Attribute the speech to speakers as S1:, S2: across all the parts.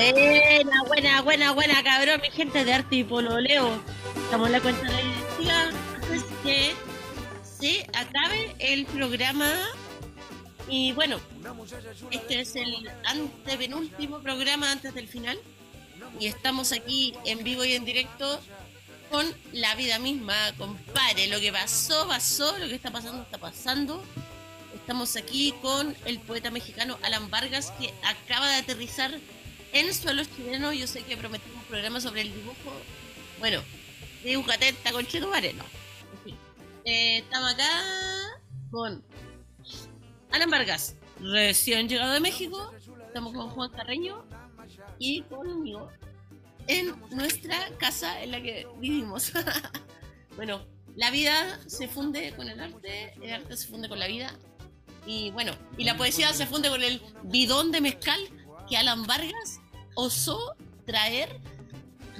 S1: Buena, buena, buena, buena, cabrón, mi gente de arte y pololeo. Estamos en la cuenta de la antes que se acabe el programa. Y bueno, este es el antepenúltimo programa antes del final. Y estamos aquí en vivo y en directo con la vida misma, compadre. Lo que pasó, pasó, lo que está pasando, está pasando. Estamos aquí con el poeta mexicano Alan Vargas, que acaba de aterrizar en suelo chileno. Yo sé que prometí un programa sobre el dibujo. Bueno, dibujate esta con Cheto Mareno. En fin. Eh, estamos acá con Alan Vargas, recién llegado de México. Estamos con Juan Carreño y conmigo en nuestra casa en la que vivimos. bueno, la vida se funde con el arte, el arte se funde con la vida. Y bueno, y la poesía se funde con el bidón de mezcal que Alan Vargas osó traer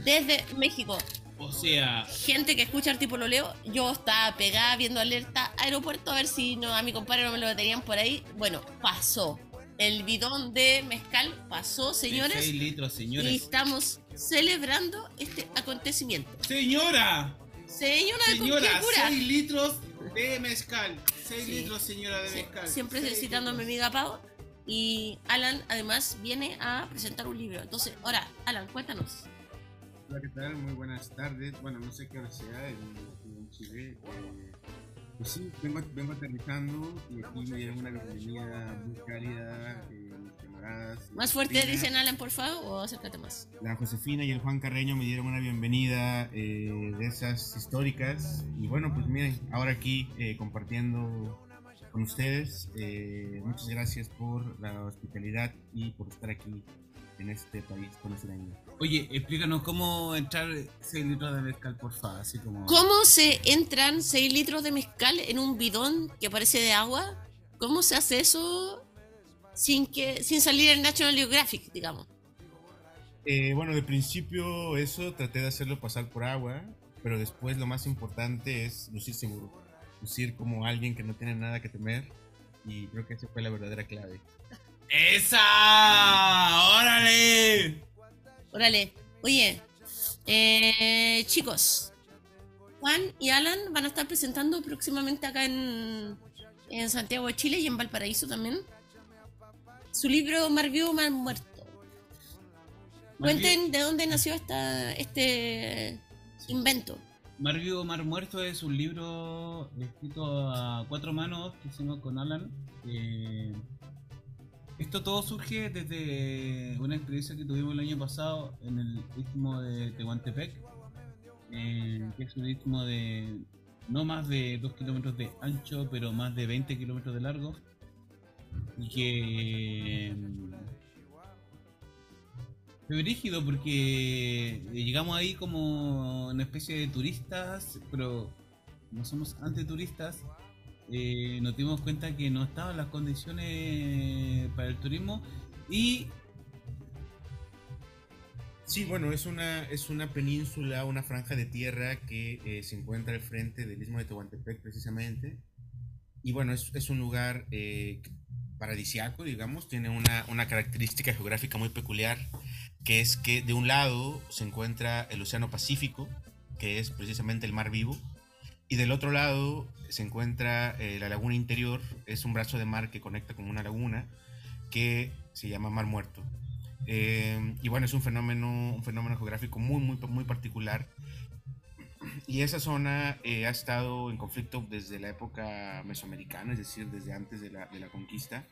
S1: desde México.
S2: O sea,
S1: Gente que escucha Arte lo leo, yo estaba pegada viendo alerta aeropuerto a ver si no, a mi compadre no me lo tenían por ahí. Bueno, pasó. El bidón de mezcal pasó, señores.
S2: 6 litros,
S1: Y
S2: señores.
S1: estamos celebrando este acontecimiento.
S2: Señora,
S1: Señora, ¿con
S2: señora,
S1: qué cura?
S2: 6 litros de mezcal. 6
S1: Sí.
S2: litros, señora de mezcal.
S1: siempre
S2: Seis
S1: citando a mi amiga Pau. Y Alan además viene a presentar un libro. Entonces, ahora, Alan, cuéntanos.
S3: Hola, ¿qué tal? Muy buenas tardes. Bueno, no sé qué hora sea en, en Chile. eh, pues sí, vengo, vengo aterrizando y aquí me dieron una bienvenida muy cálida, eh, camaradas.
S1: Más fuerte,
S3: Josefina,
S1: dicen Alan, por favor, o acércate más.
S3: La Josefina y el Juan Carreño me dieron una bienvenida eh, de esas históricas. Y bueno, pues miren, ahora aquí eh, compartiendo con ustedes. eh, muchas gracias por la hospitalidad y por estar aquí en este país con este año.
S2: Oye, explícanos cómo entrar 6 litros de mezcal, por favor. Así como.
S1: ¿Cómo se entran 6 litros de mezcal en un bidón que parece de agua? ¿Cómo se hace eso sin que sin salir en National Geographic, digamos?
S3: Eh, bueno, de principio eso traté de hacerlo pasar por agua, pero después lo más importante es lucir seguro, lucir como alguien que no tiene nada que temer y creo que esa fue la verdadera clave.
S2: ¡Esa! ¡Órale!
S1: Órale. Oye, eh, chicos, Juan y Alan van a estar presentando próximamente acá en, en Santiago de Chile y en Valparaíso también su libro Mar Vivo, Mar Muerto. Cuenten de dónde nació esta, este invento.
S2: Mar Vivo, Mar Muerto es un libro escrito a cuatro manos que hicimos con Alan. Eh, esto todo surge desde una experiencia que tuvimos el año pasado en el istmo de Tehuantepec, eh, que es un istmo de no más de 2 kilómetros de ancho, pero más de 20 kilómetros de largo. Y que mm, rígido porque llegamos ahí como una especie de turistas, pero no somos antituristas. Eh, nos dimos cuenta que no estaban las condiciones para el turismo y
S3: Sí, bueno, es una, es una península, una franja de tierra que eh, se encuentra al frente del istmo de Tehuantepec precisamente. Y bueno, es, es un lugar eh, paradisiaco, digamos, tiene una, una característica geográfica muy peculiar, que es que de un lado se encuentra el Océano Pacífico, que es precisamente el mar vivo, y del otro lado se encuentra eh, la laguna interior, es un brazo de mar que conecta con una laguna que se llama Mar Muerto. Eh, y bueno, es un fenómeno, un fenómeno geográfico muy, muy, muy particular. Y esa zona eh, ha estado en conflicto desde la época mesoamericana, es decir, desde antes de la, de la conquista.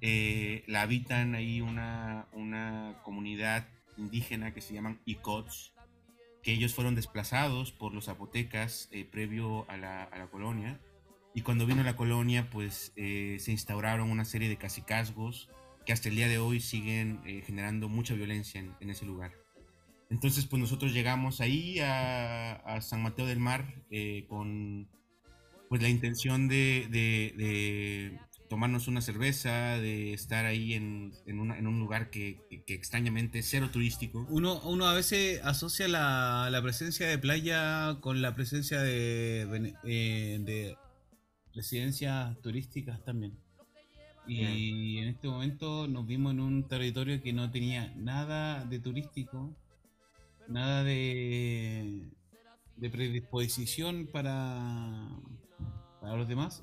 S3: Eh, la habitan ahí una, una comunidad indígena que se llaman Icots, que ellos fueron desplazados por los zapotecas eh, previo a la, a la colonia. Y cuando vino la colonia, pues eh, se instauraron una serie de cacicazgos que hasta el día de hoy siguen generando mucha violencia en, en, ese lugar. Entonces, pues nosotros llegamos ahí a, a San Mateo del Mar con pues la intención de, tomarnos una cerveza, de estar ahí en, en, una, en un lugar que, que, que, extrañamente es cero turístico.
S2: Uno, uno a veces asocia la, la presencia de playa con la presencia de, eh, de residencias turísticas también. Y en este momento nos vimos en un territorio que no tenía nada de turístico, nada de, de predisposición para, para los demás.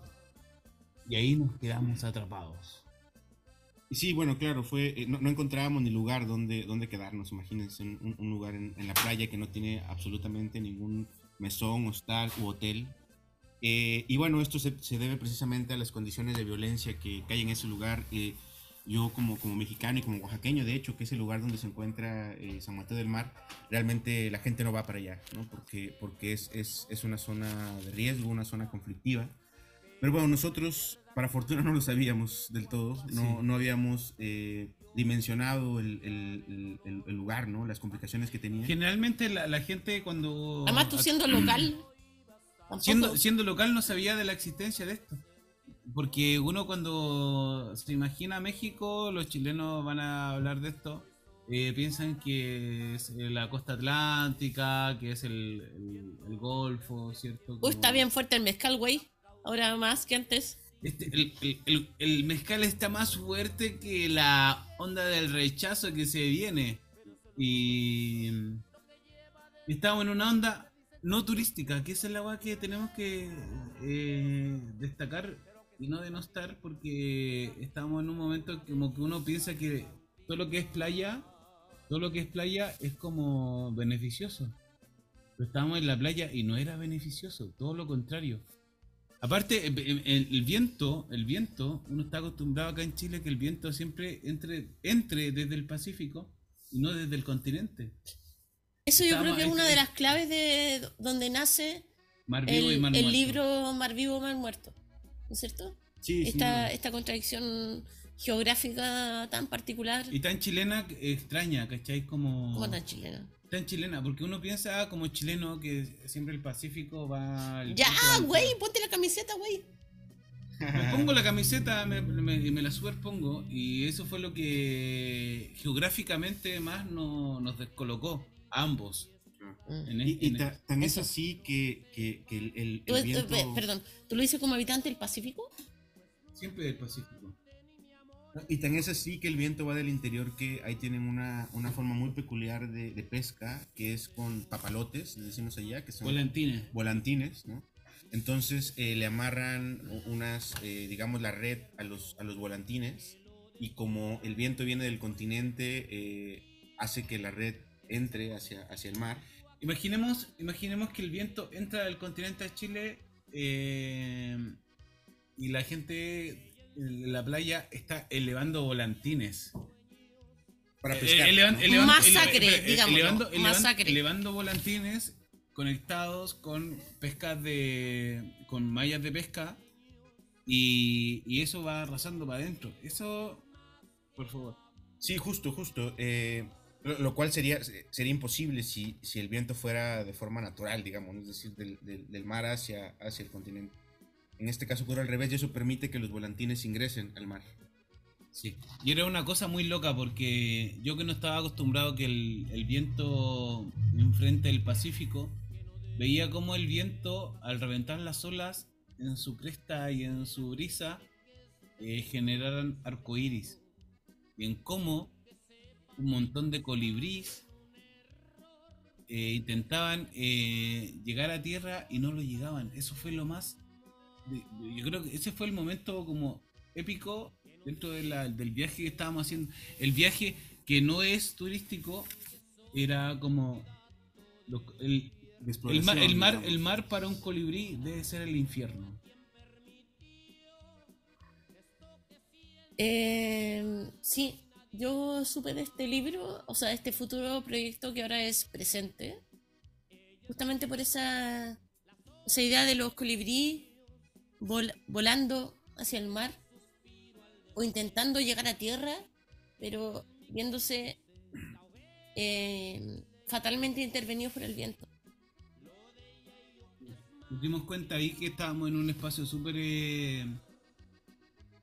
S2: Y ahí nos quedamos atrapados.
S3: Y sí, bueno, claro, fue eh, no, no encontrábamos ni lugar donde, donde quedarnos, imagínense, un, un lugar en, en la playa que no tiene absolutamente ningún mesón, hostal u hotel. Eh, y bueno, esto se, se, debe precisamente a las condiciones de violencia que, que hay en ese lugar. Eh, yo como, como mexicano y como oaxaqueño, de hecho, que es el lugar donde se encuentra eh, San Mateo del Mar, realmente la gente no va para allá, ¿no? Porque, porque es, es, es una zona de riesgo, una zona conflictiva. Pero bueno, nosotros, para fortuna, no lo sabíamos del todo, no, sí. no habíamos eh, dimensionado el, el, el, el, lugar, ¿no? Las complicaciones que tenía.
S2: Generalmente la, la gente cuando...
S1: Además tú siendo local...
S2: Siendo, siendo local no sabía de la existencia de esto. Porque uno cuando se imagina México, los chilenos van a hablar de esto, eh, piensan que es la costa atlántica, que es el, el, el Golfo, ¿cierto?
S1: Como... Uy, está bien fuerte el mezcal, güey. Ahora más que antes.
S2: Este, el, mezcal está más fuerte que la onda del rechazo que se viene. Y estamos en una onda no turística, que es la agua que tenemos que eh, destacar y no denostar porque estamos en un momento como que uno piensa que todo lo que es playa, todo lo que es playa es como beneficioso. Pero estábamos en la playa y no era beneficioso, todo lo contrario. Aparte, el, el, el, viento, el viento, uno está acostumbrado acá en Chile que el viento siempre entre, entre desde el Pacífico y no desde el continente.
S1: Eso yo Estamos, creo que es una de las claves de donde nace
S2: Mar Vivo
S1: el,
S2: y Mar
S1: el
S2: Muerto.
S1: libro Mar Vivo, Mar Muerto. ¿no es cierto?
S3: Sí,
S1: esta,
S3: sí.
S1: esta contradicción geográfica tan particular.
S2: Y tan chilena, extraña, ¿cachai? Como...
S1: ¿Cómo tan chilena?
S2: Tan chilena, porque uno piensa como chileno que siempre el Pacífico va... Al
S1: ya, güey, ponte la camiseta, güey.
S2: Me pongo la camiseta, me, me, me, la superpongo y eso fue lo que geográficamente más no, nos descolocó, a ambos.
S3: En el, y, y ta, tan es así que, que, que el, el,
S1: ¿Tú, viento... tú, perdón, ¿tú lo dices como habitante del Pacífico?
S2: Siempre del Pacífico.
S3: Y tan es así que el viento va del interior que ahí tienen una, una forma muy peculiar de, de, pesca, que es con papalotes, decimos allá, que son
S2: volantines,
S3: volantines ¿no? Entonces eh, le amarran unas, eh, digamos, la red a los, a los volantines y como el viento viene del continente, eh, hace que la red entre hacia, hacia el mar.
S2: Imaginemos, imaginemos que el viento entra del continente a Chile eh, y la gente en la playa está elevando volantines.
S3: Para pescar.
S1: Elevan, elevan, masacre, ele, digamos.
S2: Elevando, masacre. elevando volantines conectados con pescas de. con mallas de pesca. Y, y eso va arrasando para adentro. Eso, por favor.
S3: Sí, justo, justo. Eh, lo, lo, cual sería, sería imposible si, si, el viento fuera de forma natural, digamos, es decir, del, del, del, mar hacia, hacia el continente. En este caso ocurre al revés y eso permite que los volantines ingresen al mar.
S2: Sí, y era una cosa muy loca porque yo que no estaba acostumbrado que el, viento enfrente del Pacífico, veía como el viento al reventar las olas en su cresta y en su brisa eh, generaran arcoíris. Y en cómo un montón de colibrís eh, intentaban eh, llegar a tierra y no lo llegaban. Eso fue lo más. Yo creo que ese fue el momento como épico dentro de la, del viaje que estábamos haciendo. El viaje que no es turístico era como. Lo, el, el, mar, el, mar, el mar para un colibrí debe ser el infierno.
S1: Eh, sí, yo supe de este libro, o sea, de este futuro proyecto que ahora es presente, justamente por esa, esa idea de los colibrí vol, volando hacia el mar o intentando llegar a tierra, pero viéndose eh, fatalmente intervenidos por el viento.
S2: Nos dimos cuenta ahí que estábamos en un espacio súper... Eh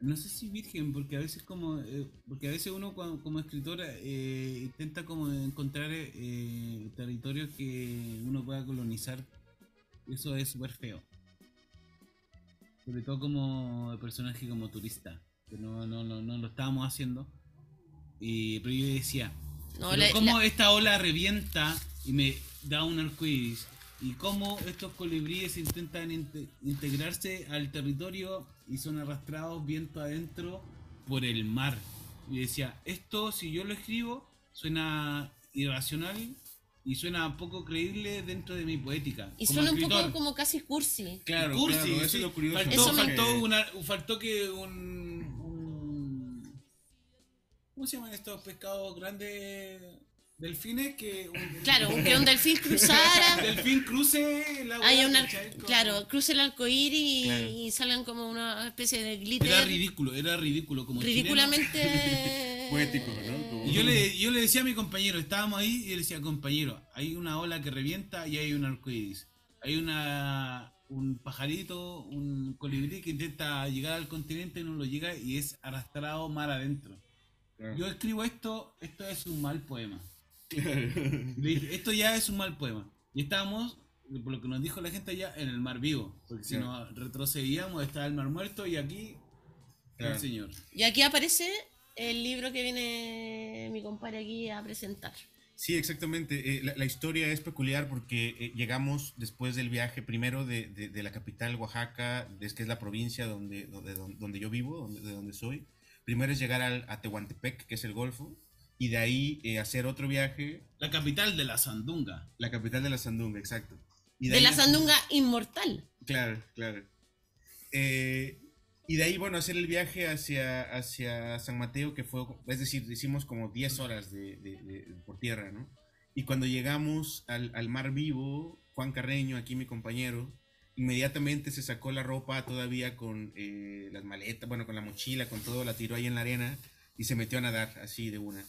S2: no sé si virgen, porque a veces como eh, porque a veces uno como, como escritor eh, intenta como encontrar territorios que uno pueda colonizar. Eso es súper feo. Sobre todo como personaje como turista. que no, no, no, no lo estábamos haciendo. Y, pero yo decía,
S1: No,
S2: pero
S1: la-
S2: cómo
S1: la-
S2: esta ola revienta y me da un arcoíris y cómo estos colibríes intentan inte- integrarse al territorio y son arrastrados viento adentro por el mar. Y decía, esto si yo lo escribo suena irracional y suena poco creíble dentro de mi poética.
S1: y suena un poco como casi cursi.
S3: Claro,
S2: Cursi,
S3: claro, eso
S2: sí.
S3: es lo curioso.
S2: Faltó,
S1: Eso me-
S2: faltó, una- faltó que un, un- ¿Cómo se llaman estos pescados grandes? Delfines que un,
S1: Claro, que un delfín cruzara.
S2: delfín cruce la
S1: Hay una, claro, cruce el arcoíris y,
S3: Claro.
S1: y salgan como una especie de
S2: Era
S1: glitter
S2: ridículo, era ridículo. Como
S1: ridículamente
S3: Poético, ¿no? Como-.
S2: Y yo le, yo le decía a mi compañero, estábamos ahí y yo le decía, compañero, hay una ola que revienta y hay un arcoíris. Hay una un pajarito, un colibrí que intenta llegar al continente y no lo llega y es arrastrado mar adentro.
S3: Claro.
S2: Yo escribo esto, esto es un mal poema. Le dije, esto ya es un mal poema. Y estábamos, por lo que nos dijo la gente allá, en el mar vivo. Porque si
S3: Claro.
S2: nos retrocedíamos, estaba el mar muerto y aquí
S3: Claro.
S2: el señor.
S1: Y aquí aparece el libro que viene mi compadre aquí a presentar.
S3: Sí, exactamente. Eh, la, la historia es peculiar porque eh, llegamos después del viaje primero de, de- de la capital Oaxaca, es que es la provincia donde, donde, donde yo vivo, donde, de donde soy. Primero es llegar al, a Tehuantepec, que es el Golfo, y de ahí eh, hacer otro viaje,
S2: La capital de la Sandunga.
S3: la capital de la Sandunga, exacto. Y
S1: De
S3: ahí-
S1: la sandunga inmortal.
S3: Claro, claro. Eh, y de ahí, bueno, hacer el viaje hacia, hacia San Mateo, que fue, es decir, hicimos como 10 horas de, de- de- por tierra, ¿no? Y cuando llegamos al, al mar vivo, Juan Carreño, aquí mi compañero, inmediatamente se sacó la ropa todavía con eh, las maletas, bueno, con la mochila, con todo, la tiró ahí en la arena y se metió a nadar así de una.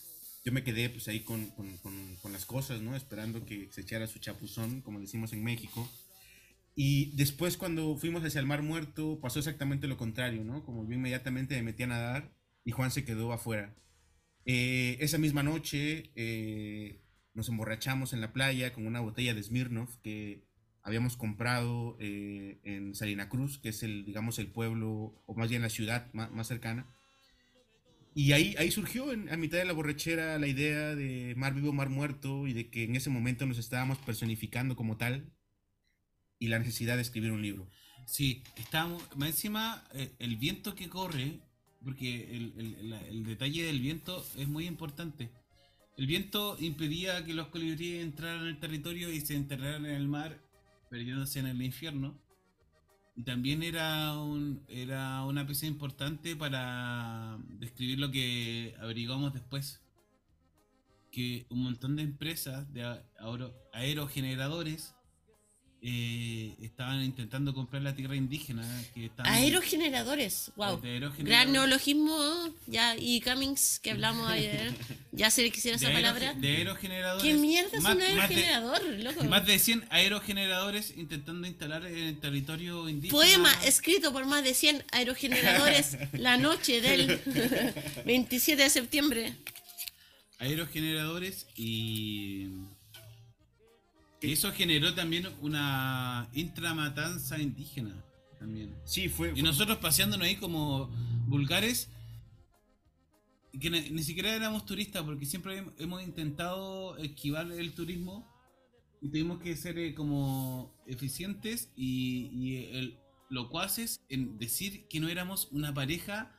S3: Yo me quedé pues ahí con, con- con- con las cosas, ¿no? Esperando que se echara su chapuzón, como decimos en México. Y después cuando fuimos hacia el Mar Muerto pasó exactamente lo contrario, ¿no? Como yo inmediatamente me metí a nadar y Juan se quedó afuera. Eh, esa misma noche eh, nos emborrachamos en la playa con una botella de Smirnoff que habíamos comprado eh, en Salina Cruz, que es el, digamos, el pueblo, o más bien la ciudad más, cercana. Y ahí, ahí surgió en- a mitad de la borrachera la idea de mar vivo, mar muerto, y de que en ese momento nos estábamos personificando como tal, y la necesidad de escribir un libro.
S2: Sí, estábamos, más encima, eh, el viento que corre, porque el, el- detalle del viento es muy importante. El viento impedía que los colibríes entraran al territorio y se enterraran en el mar, perdiéndose en el infierno. Y también era, un, era una pieza importante para describir lo que averiguamos después. Que un montón de empresas de aerogeneradores eh, estaban intentando comprar la tierra indígena. Que estaban-
S1: Aerogeneradores, wow.
S2: aerogeneradores.
S1: Gran neologismo, ya, y Cummings, que hablamos ayer, ya se le quisiera
S2: de,
S1: esa palabra.
S2: de aerogeneradores.
S1: ¿Qué mierda es
S2: Más-
S1: un
S2: más de-
S1: aerogenerador, loco?
S2: Más de 100 aerogeneradores intentando instalar en el territorio indígena.
S1: Poema escrito por más de 100 aerogeneradores la noche del 27 de septiembre.
S2: Aerogeneradores y. eso generó también una intramatanza indígena. También.
S3: Sí, fue...
S2: Y nosotros paseándonos ahí como vulgares, que ni, ni siquiera éramos turistas, porque siempre hem- hemos intentado esquivar el turismo y tuvimos que ser eh, como eficientes y, y el, locuaces en decir que no éramos una pareja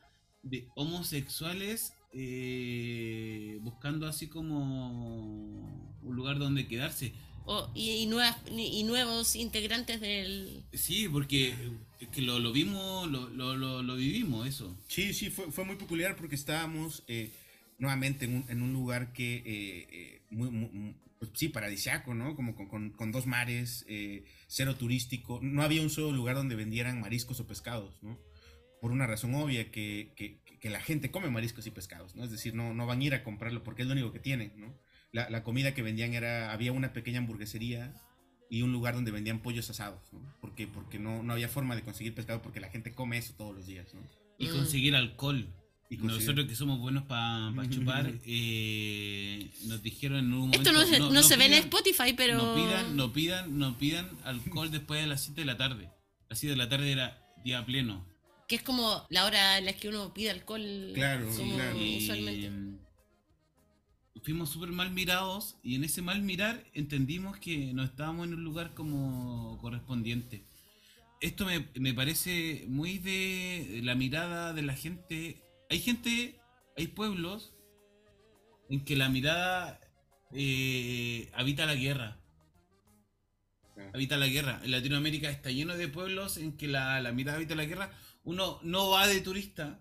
S2: de homosexuales eh, buscando así como un lugar donde quedarse.
S1: O- y, y nuevas, y nuevos integrantes del...
S2: Sí, porque es que lo, lo vimos, lo, lo, lo, lo vivimos eso.
S3: Sí, sí, fue, fue muy peculiar porque estábamos eh, nuevamente en un, en un lugar que, eh, eh, muy, muy- muy- pues sí, paradisiaco, ¿no? Como con, con- con dos mares, eh, cero turístico. No había un solo lugar donde vendieran mariscos o pescados, ¿no? Por una razón obvia, que, que- que la gente come mariscos y pescados, ¿no? Es decir, no, no van a ir a comprarlo porque es lo único que tienen, ¿no? La, la comida que vendían era, había una pequeña hamburguesería y un lugar donde vendían pollos asados, ¿no? Porque, porque no, no había forma de conseguir pescado porque la gente come eso todos los días, ¿no?
S2: Y
S1: Mm.
S2: conseguir alcohol.
S3: Y conseguir-
S2: Nosotros que somos buenos para chupar, eh, nos dijeron en un momento...
S1: Esto no se, no se ve en
S2: pidan-
S1: Spotify, pero...
S2: No pidan, no pidan, no pidan alcohol después de las 7 de la tarde. Las 7 de la tarde era día pleno.
S1: Que es como la hora en la que uno pide alcohol.
S3: Claro,
S1: como
S3: claro.
S1: usualmente.
S2: Y fuimos súper mal mirados y en ese mal mirar entendimos que no estábamos en un lugar como correspondiente. Esto me, me parece muy de la mirada de la gente. Hay gente, hay pueblos en que la mirada eh, habita la guerra.
S3: Claro.
S2: Habita la guerra. En Latinoamérica está lleno de pueblos en que la, la mirada habita la guerra. Uno no va de turista,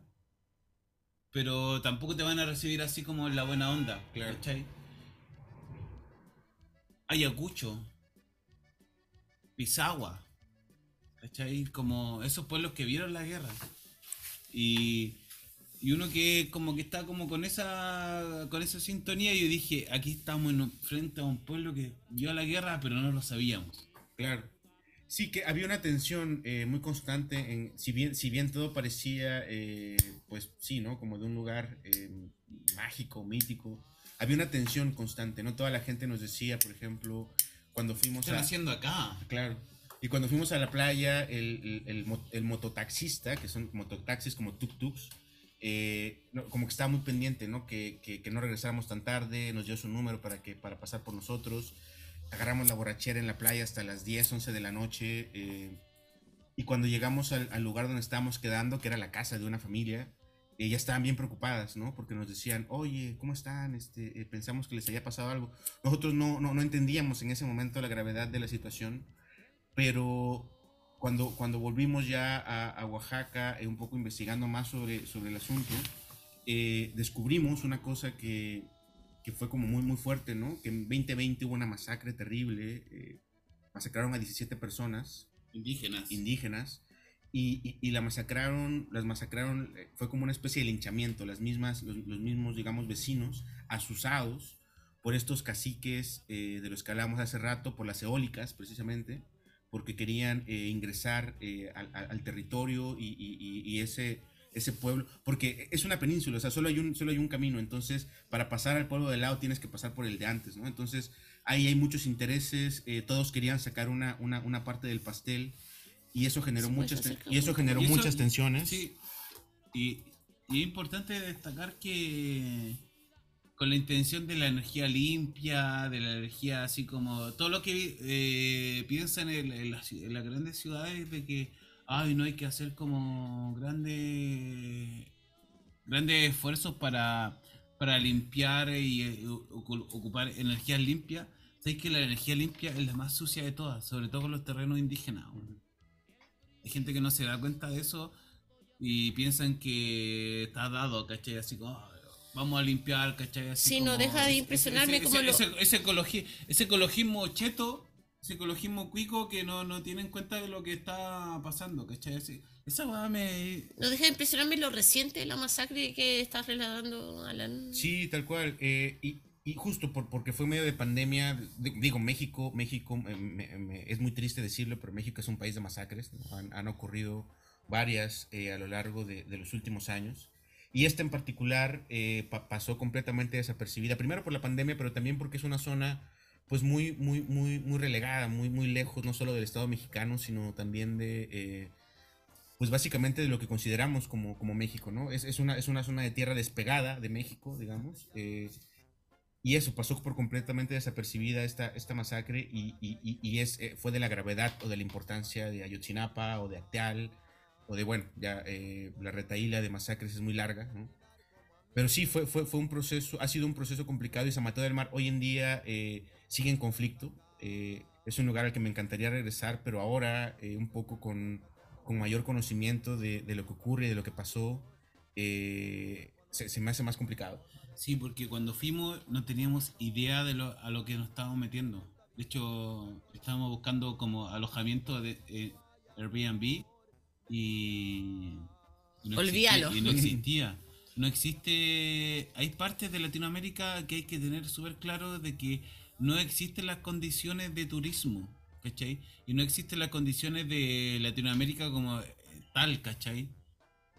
S2: pero tampoco te van a recibir así como en la buena onda.
S3: Claro.
S2: ¿cachai? Ayacucho, Pisagua, ¿cachai? Como esos pueblos que vieron la guerra. Y, y uno que como que está como con esa con esa sintonía, yo dije, aquí estamos en frente a un pueblo que vio la guerra, pero no lo sabíamos.
S3: Claro. Sí, que había una tensión eh, muy constante en, si bien, si bien todo parecía, eh, pues sí, ¿no? Como de un lugar eh, mágico, mítico, había una tensión constante, ¿no? Toda la gente nos decía, por ejemplo, cuando
S2: ¿Qué
S3: fuimos
S2: están
S3: a...
S2: haciendo acá?
S3: Claro. Y cuando fuimos a la playa, el, el, el mo- el mototaxista, que son mototaxis como tuk-tuks, no, como que estaba muy pendiente, ¿no? Que, que, que no regresáramos tan tarde, nos dio su número para, que, para pasar por nosotros. Agarramos la borrachera en la playa hasta las 10, 11 de la noche. eh, y cuando llegamos al, al lugar donde estábamos quedando, que era la casa de una familia, ya estaban bien preocupadas, ¿no? Porque nos decían, oye, ¿cómo están? Este, eh, pensamos que les había pasado algo. Nosotros no, no, no entendíamos en ese momento la gravedad de la situación, pero cuando, cuando volvimos ya a, a Oaxaca, eh, un poco investigando más sobre, sobre el asunto, eh, descubrimos una cosa que, que fue como muy, muy fuerte, ¿no? Que en 2020 hubo una masacre terrible, eh, masacraron a 17 personas
S2: Indígenas.
S3: indígenas y, y- y la masacraron, las masacraron, eh, fue como una especie de linchamiento, las mismas, los, los mismos, digamos, vecinos, asusados por estos caciques eh, de los que hablamos hace rato, por las eólicas precisamente, porque querían eh, ingresar eh, al, al- territorio y- y ese, ese pueblo, porque es una península, o sea, solo hay, un, solo hay un camino, entonces para pasar al pueblo de lado tienes que pasar por el de antes, ¿no? Entonces ahí hay muchos intereses, eh, todos querían sacar una, una, una parte del pastel y eso generó
S1: pues,
S3: muchas, y eso generó
S2: Y eso-
S3: muchas tensiones.
S2: Sí. Y, y es importante destacar que con la intención de la energía limpia, de la energía así como todo lo que eh, piensan en, en las, en las grandes ciudades de que ay no hay que hacer como grandes grandes esfuerzos para, para limpiar y eh, ocu- ocupar energías limpias. Sabéis que la energía limpia es la más sucia de todas, sobre todo con los terrenos indígenas. Hay gente que no se da cuenta de eso y piensan que está dado, ¿cachai? Así como, "Ah, vamos a limpiar, ¿cachai? Así
S1: Sí, no deja de impresionarme
S2: ese,
S1: como
S2: ese,
S1: lo-
S2: ese- ese ecologi- ese ecologismo cheto, ese ecologismo cuico que no, no tiene en cuenta de lo que está pasando, ¿cachai? Así- esa weá me...
S1: No deja de impresionarme lo reciente de la masacre que estás relatando, Alan.
S3: Sí, tal cual. eh, y, y justo por, porque fue medio de pandemia, di- digo, México, México, eh, me- me- es muy triste decirlo, pero México es un país de masacres. ¿no? Han, han ocurrido varias eh, a lo largo de, de los últimos años. Y esta en particular eh, pa- pasó completamente desapercibida, primero por la pandemia, pero también porque es una zona pues muy, muy, muy, muy relegada, muy, muy lejos, no solo del Estado mexicano, sino también de, eh, pues básicamente de lo que consideramos como, como México, ¿no? Es, es, una, es una zona de tierra despegada de México, digamos. eh, y eso, pasó por completamente desapercibida esta, esta masacre y, y- es, eh, fue de la gravedad o de la importancia de Ayotzinapa o de Acteal o de, bueno, ya la retaíla de masacres es muy larga, ¿no? Pero sí, fue, fue, fue un proceso, ha sido un proceso complicado y San Mateo del Mar hoy en día eh, sigue en conflicto. eh, es un lugar al que me encantaría regresar, pero ahora eh, un poco con, con mayor conocimiento de, de lo que ocurre, de lo que pasó, eh, se, se me hace más complicado.
S2: Sí, porque cuando fuimos no teníamos idea de lo, a lo que nos estábamos metiendo. De hecho, estábamos buscando como alojamiento de eh, Airbnb y, y no
S1: Olvídalo.
S2: existía- y no existía. No existe. Hay partes de Latinoamérica que hay que tener súper claro de que no existen las condiciones de turismo, ¿cachai? Y no existen las condiciones de Latinoamérica como eh, tal, ¿cachai?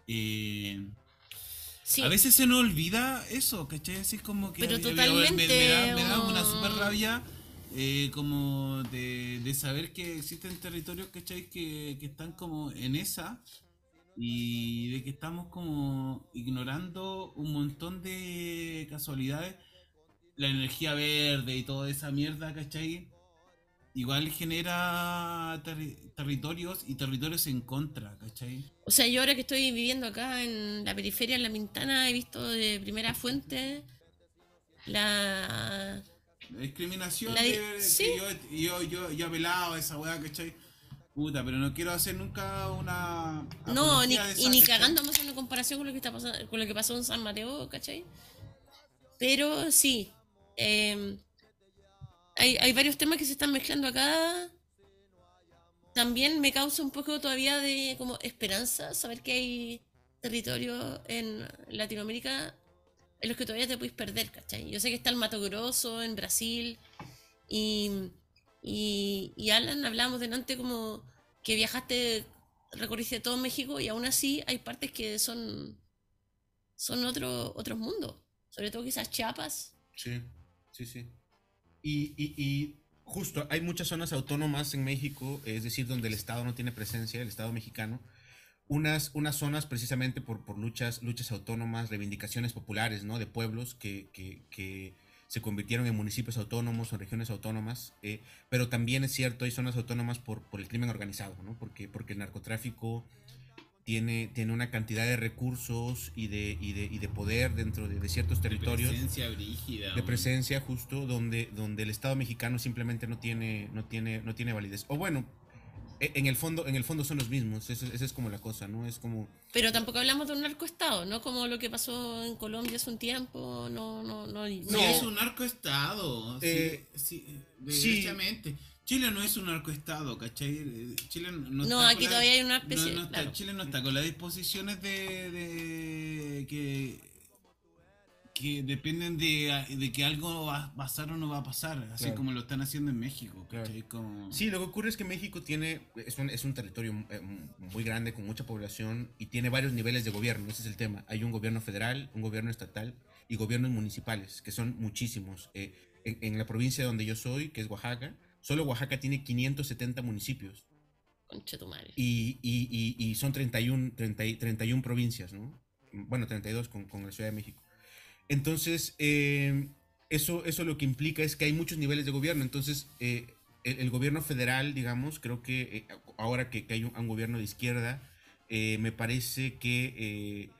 S2: Eh,
S1: Sí.
S2: a veces se nos olvida eso, ¿cachai? Así como que
S1: Pero
S2: había-
S1: totalmente,
S2: me, me da, me da una
S1: oh.
S2: super rabia eh, como de, de saber que existen territorios, ¿cachai? Que, que están como en esa y de que estamos como ignorando un montón de casualidades. La energía verde y toda esa mierda, ¿cachai? Igual genera terri- territorios y territorios en contra, ¿cachai?
S1: O sea, yo ahora que estoy viviendo acá en la periferia, en La Pintana, he visto de primera fuente la...
S2: La discriminación
S1: La di-
S2: de,
S1: sí.
S2: que yo, yo, yo, yo apelaba a esa weá, ¿cachai? Puta, pero no quiero hacer nunca una.
S1: No, ni, y ni cagando vamos a hacer una comparación con lo que está pasando, con lo que pasó en San Mateo, ¿cachai? Pero sí, eh, hay, hay varios temas que se están mezclando acá. También me causa un poco todavía de como esperanza saber que hay territorios en Latinoamérica en los que todavía te puedes perder, ¿cachai? Yo sé que está el Mato Grosso en Brasil y, y, y Alan, hablamos delante como que viajaste, recorriste todo México y aún así hay partes que son, son otro, otros mundos, sobre todo quizás Chiapas.
S3: Sí, sí, sí. Y, y- y justo, hay muchas zonas autónomas en México, es decir, donde el Estado no tiene presencia, el Estado mexicano. Unas, unas zonas precisamente por, por luchas, luchas autónomas, reivindicaciones populares, ¿no? De pueblos que, que- que se convirtieron en municipios autónomos o regiones autónomas. eh, pero también es cierto, hay zonas autónomas por, por el crimen organizado, ¿no? Porque, porque el narcotráfico tiene, tiene una cantidad de recursos y de, y de, y de poder dentro de, de ciertos territorios
S2: Presencia brígida.
S3: de presencia justo donde, donde el Estado mexicano simplemente no tiene, no tiene, no tiene validez. O bueno, en el fondo, en el fondo son los mismos, esa es como la cosa, ¿no? Es como,
S1: Pero tampoco hablamos de un narcoestado, ¿no? Como lo que pasó en Colombia hace un tiempo, no, no, no.
S2: Sí,
S3: No.
S2: es un narcoestado. sí,
S3: Eh,
S2: sí,
S3: sí.
S2: derechamente. Chile no es un narcoestado, ¿cachai? Eh, Chile no,
S1: No,
S2: está
S1: aquí
S2: la-
S1: todavía hay una especie-
S2: no- no está-
S1: claro.
S2: Chile no está con las disposiciones de, de que que dependen de, de que algo va a pasar o no va a pasar, así
S3: Claro.
S2: como lo están haciendo en México,
S3: Claro.
S2: ¿cachai? Como...
S3: Sí, lo que ocurre es que México tiene, es un, es un territorio eh, muy grande, con mucha población, y tiene varios niveles de gobierno, ese es el tema. Hay un gobierno federal, un gobierno estatal y gobiernos municipales, que son muchísimos. Eh, en, en la provincia donde yo soy, que es Oaxaca, solo Oaxaca tiene 570 municipios.
S1: Concha tu madre.
S3: Y, y, y, y son 31, 30 y- 31 provincias, ¿no? Bueno, 32 con, con la Ciudad de México. Entonces, eh, eso, eso lo que implica es que hay muchos niveles de gobierno. Entonces, eh, el, gobierno federal, digamos, creo que eh, ahora que, que hay un, gobierno de izquierda, eh, me parece que eh,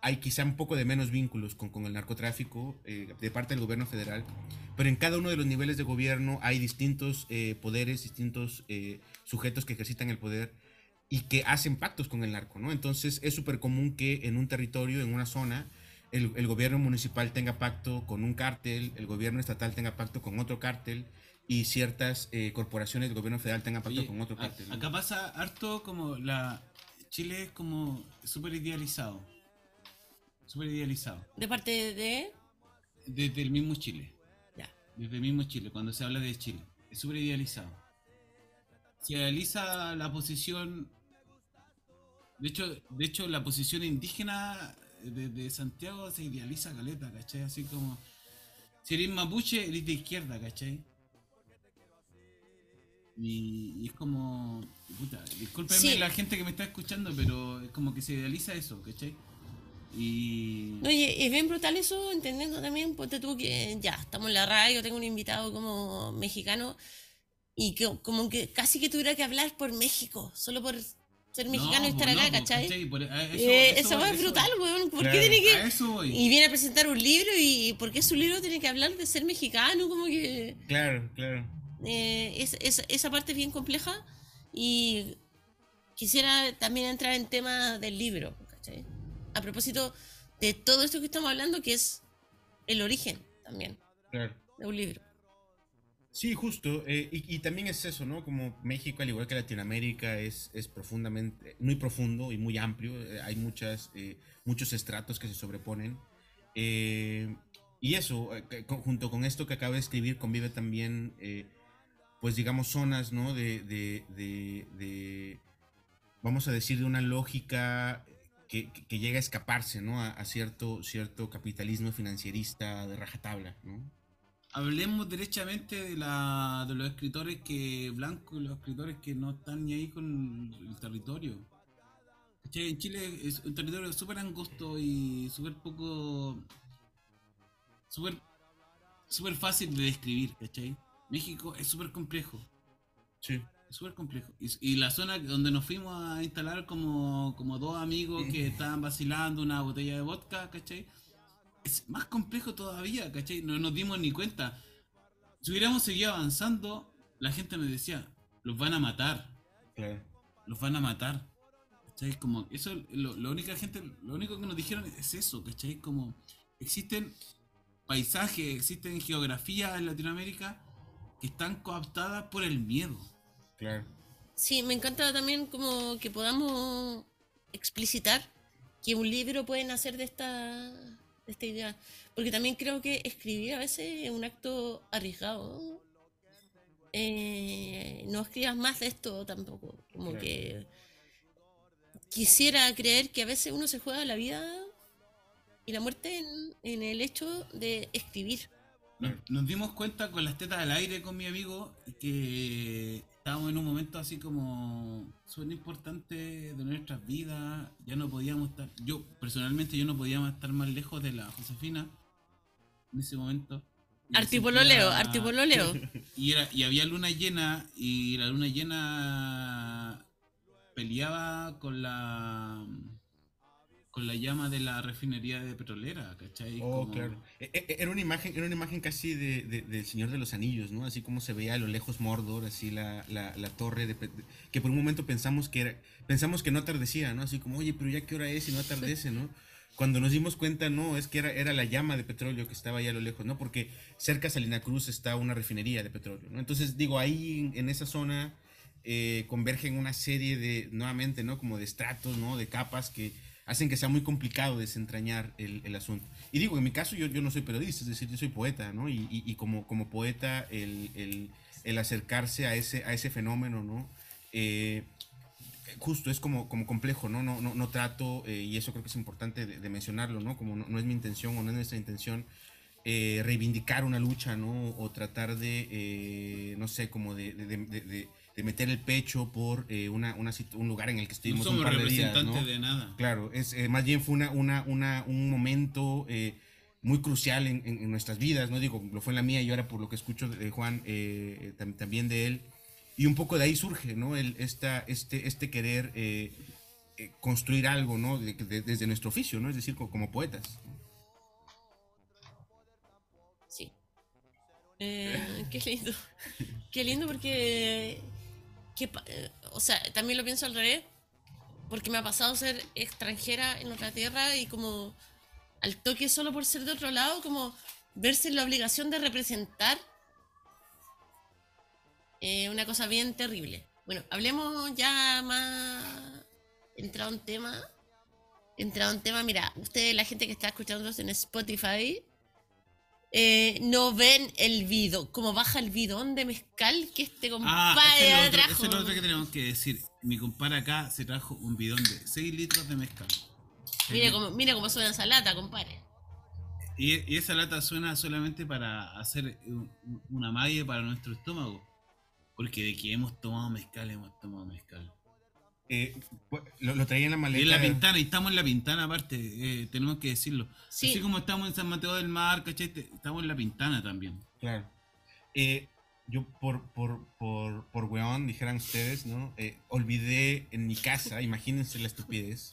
S3: hay quizá un poco de menos vínculos con, con el narcotráfico de parte del gobierno federal, pero en cada uno de los niveles de gobierno hay distintos poderes, distintos sujetos que ejercitan el poder y que hacen pactos con el narco, ¿no? Entonces es súper común que en un territorio, en una zona, el, el gobierno municipal tenga pacto con un cártel, el gobierno estatal tenga pacto con otro cártel y ciertas eh, corporaciones del gobierno federal tengan pacto
S2: Oye,
S3: con otro
S2: a-
S3: cártel.
S2: acá pasa harto como la... Chile es como súper idealizado. Súper idealizado.
S1: De parte de.
S2: Desde el mismo Chile.
S1: Ya.
S2: Desde el mismo Chile, cuando se habla de Chile. Es súper idealizado. Se idealiza la posición. De hecho, de hecho, la posición indígena de, de Santiago se idealiza caleta, ¿cachai? Así como. Si eres mapuche, eres de izquierda, ¿cachai? Y, y es como. Puta, discúlpenme
S1: Sí.
S2: la gente que me está escuchando, pero es como que se idealiza eso, ¿cachai? Y.
S1: Oye, es bien brutal eso, entendiendo también, ponte tú que ya, estamos en la radio, tengo un invitado como mexicano y que como que casi que tuviera que hablar por México, solo por ser mexicano y
S2: No,
S1: estar
S2: pues,
S1: acá,
S2: no, pues,
S1: ¿cachai?
S2: Por- eso-
S1: Eh,
S2: eso-
S1: eso es
S2: eso-
S1: brutal, weón. ¿Por
S3: Claro.
S1: qué tiene que.? Y viene a presentar un libro y ¿por qué su libro tiene que hablar de ser mexicano? Como que
S3: Claro, claro.
S1: eh, es, es- esa parte es bien compleja y quisiera también entrar en tema del libro, ¿cachai? A propósito de todo esto que estamos hablando, que es el origen también
S3: claro.
S1: de un libro.
S3: Sí, justo. eh, y, también es eso, ¿no? Como México, al igual que Latinoamérica, es, es profundamente, muy profundo y muy amplio. eh, hay muchas, eh, muchos estratos que se sobreponen. y eso, junto con esto que acabo de escribir, convive también, pues digamos, zonas, ¿no? De, de, vamos a decir, de una lógica que, llega a escaparse, ¿no? A, a cierto, cierto capitalismo financierista de rajatabla, ¿no?
S2: Hablemos derechamente de, la, de los escritores que blancos y los escritores que no están ni ahí con el territorio. ¿Cachai? En Chile es un territorio súper angosto y súper poco. súper. súper fácil de describir, ¿cachai? México es súper complejo.
S3: Sí.
S2: Es súper complejo. Y, y la zona donde nos fuimos a instalar como, como dos amigos que estaban vacilando una botella de vodka, ¿cachai? Es más complejo todavía, ¿cachai? No nos dimos ni cuenta. Si hubiéramos seguido avanzando, la gente nos decía, los van a matar, los van a matar. ¿Cachai? Como, eso, lo, lo única gente, lo único que nos dijeron es eso, ¿cachai? Como, existen paisajes, existen geografías en Latinoamérica que están coaptadas por el miedo.
S3: Claro.
S1: Sí, me encanta también como que podamos explicitar que un libro puede nacer de esta, de esta idea. Porque también creo que escribir a veces es un acto arriesgado. Eh, no escribas más de esto tampoco. Como
S3: Claro.
S1: que quisiera creer que a veces uno se juega la vida y la muerte en, en el hecho de escribir.
S2: Nos, nos dimos cuenta con las tetas al aire con mi amigo que estábamos en un momento así como súper importante de nuestras vidas. Ya no podíamos estar, yo personalmente yo no podíamos estar más lejos de la Josefina en ese momento. Y me
S1: Artipololeo,
S2: sentía-
S1: artipololeo.
S2: Y, era, y había luna llena y la luna llena peleaba con la con la llama de la refinería de petrolera, ¿cachai?
S3: Oh,
S2: Como-
S3: claro. E- e- Era una imagen, era una imagen casi de, de- del Señor de los Anillos, ¿no? Así como se veía a lo lejos Mordor, así la, la, la torre de, que por un momento pensamos que era, pensamos que no atardecía, ¿no? Así como, oye, pero ya qué hora es y no atardece, ¿no? Cuando nos dimos cuenta, no, es que era, era la llama de petróleo que estaba ahí a lo lejos, ¿no? Porque cerca a Salina Cruz está una refinería de petróleo, ¿no? Entonces, digo, ahí en, en esa zona eh, convergen una serie de, nuevamente, ¿no? Como de estratos, ¿no? De capas que hacen que sea muy complicado desentrañar el, asunto. Y digo, en mi caso yo, yo no soy periodista, es decir, yo soy poeta, ¿no? Y, y- como, como poeta, el, el- acercarse a ese, a ese fenómeno, ¿no? Eh, justo es como, como complejo, ¿no? No, no, no trato, eh, y eso creo que es importante de mencionarlo, ¿no? Como no, no es mi intención o no es nuestra intención eh, reivindicar una lucha, ¿no? O tratar de, eh, no sé, como de, de- de- de- meter el pecho por eh, una, una un lugar en el que
S2: no
S3: estuvimos
S2: somos
S3: un par de días,
S2: representantes
S3: ¿no?
S2: de nada.
S3: Claro, es, eh, más bien fue una, una, una, un momento eh, muy crucial en, en- en nuestras vidas, ¿no? Digo, lo fue en la mía y ahora por lo que escucho de de Juan, eh, eh, tam- también de él. Y un poco de ahí surge, ¿no? El, esta, este, este querer eh, eh, construir algo, ¿no? De- de- desde nuestro oficio, ¿no? Es decir, co- como, poetas.
S1: Sí. Eh, qué lindo. Qué lindo porque. Eh, o sea, también lo pienso al revés. Porque me ha pasado ser extranjera en otra tierra y como al toque solo por ser de otro lado, como verse en la obligación de representar eh, una cosa bien terrible. Bueno, hablemos ya más entrado en tema. Entrado en tema, mira, ustedes, la gente que está escuchándonos en Spotify, eh, no ven el bidón, como baja el bidón de mezcal que este
S2: Ah,
S1: compadre
S2: otro,
S1: trajo.
S2: eso es lo otro que tenemos que decir. Mi compadre acá se trajo un bidón de 6 litros de mezcal.
S1: Mira cómo, mira cómo suena esa lata, compadre.
S2: Y, y esa lata suena solamente para hacer un- un- una malla para nuestro estómago. Porque de que hemos tomado mezcal, hemos tomado mezcal.
S3: Eh, lo, lo traía en la
S2: Y
S3: maleta.
S2: en la pintana, y estamos en la pintana aparte, eh, tenemos que decirlo.
S1: Sí.
S2: Así como estamos en San Mateo del Mar, ¿cachai? Te- Estamos en la pintana también.
S3: Claro. Eh, yo por, por, por, por weón, dijeran ustedes, ¿no? Eh, olvidé en mi casa, imagínense la estupidez,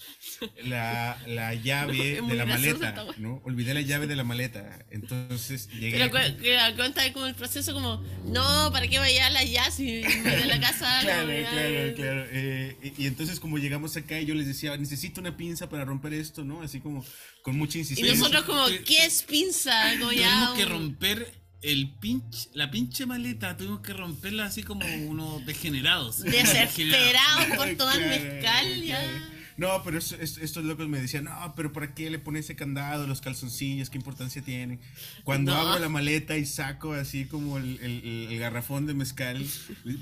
S3: la, la llave
S1: No,
S3: de la maleta,
S1: esta.
S3: ¿no? Olvidé la llave de la maleta. Entonces llegué...
S1: Pero cuenta como el proceso como, no, ¿para qué vaya la si de la casa?
S3: Claro, claro, claro. Eh, y, y entonces como llegamos acá yo les decía, necesito una pinza para romper esto, ¿no? Así como con mucha
S1: Y
S3: insistencia.
S1: nosotros como, ¿qué es pinza? Como ya
S2: Tuvimos que romper el pinche, la pinche maleta, tuvimos que romperla así como unos degenerados.
S1: desesperados por tomar mezcal, ya.
S3: No, pero es- estos locos me decían, no, pero ¿para qué le pone ese candado, los calzoncillos? ¿Qué importancia tiene? Cuando
S1: No.
S3: abro la maleta y saco así como el, el- el- el garrafón de mezcal,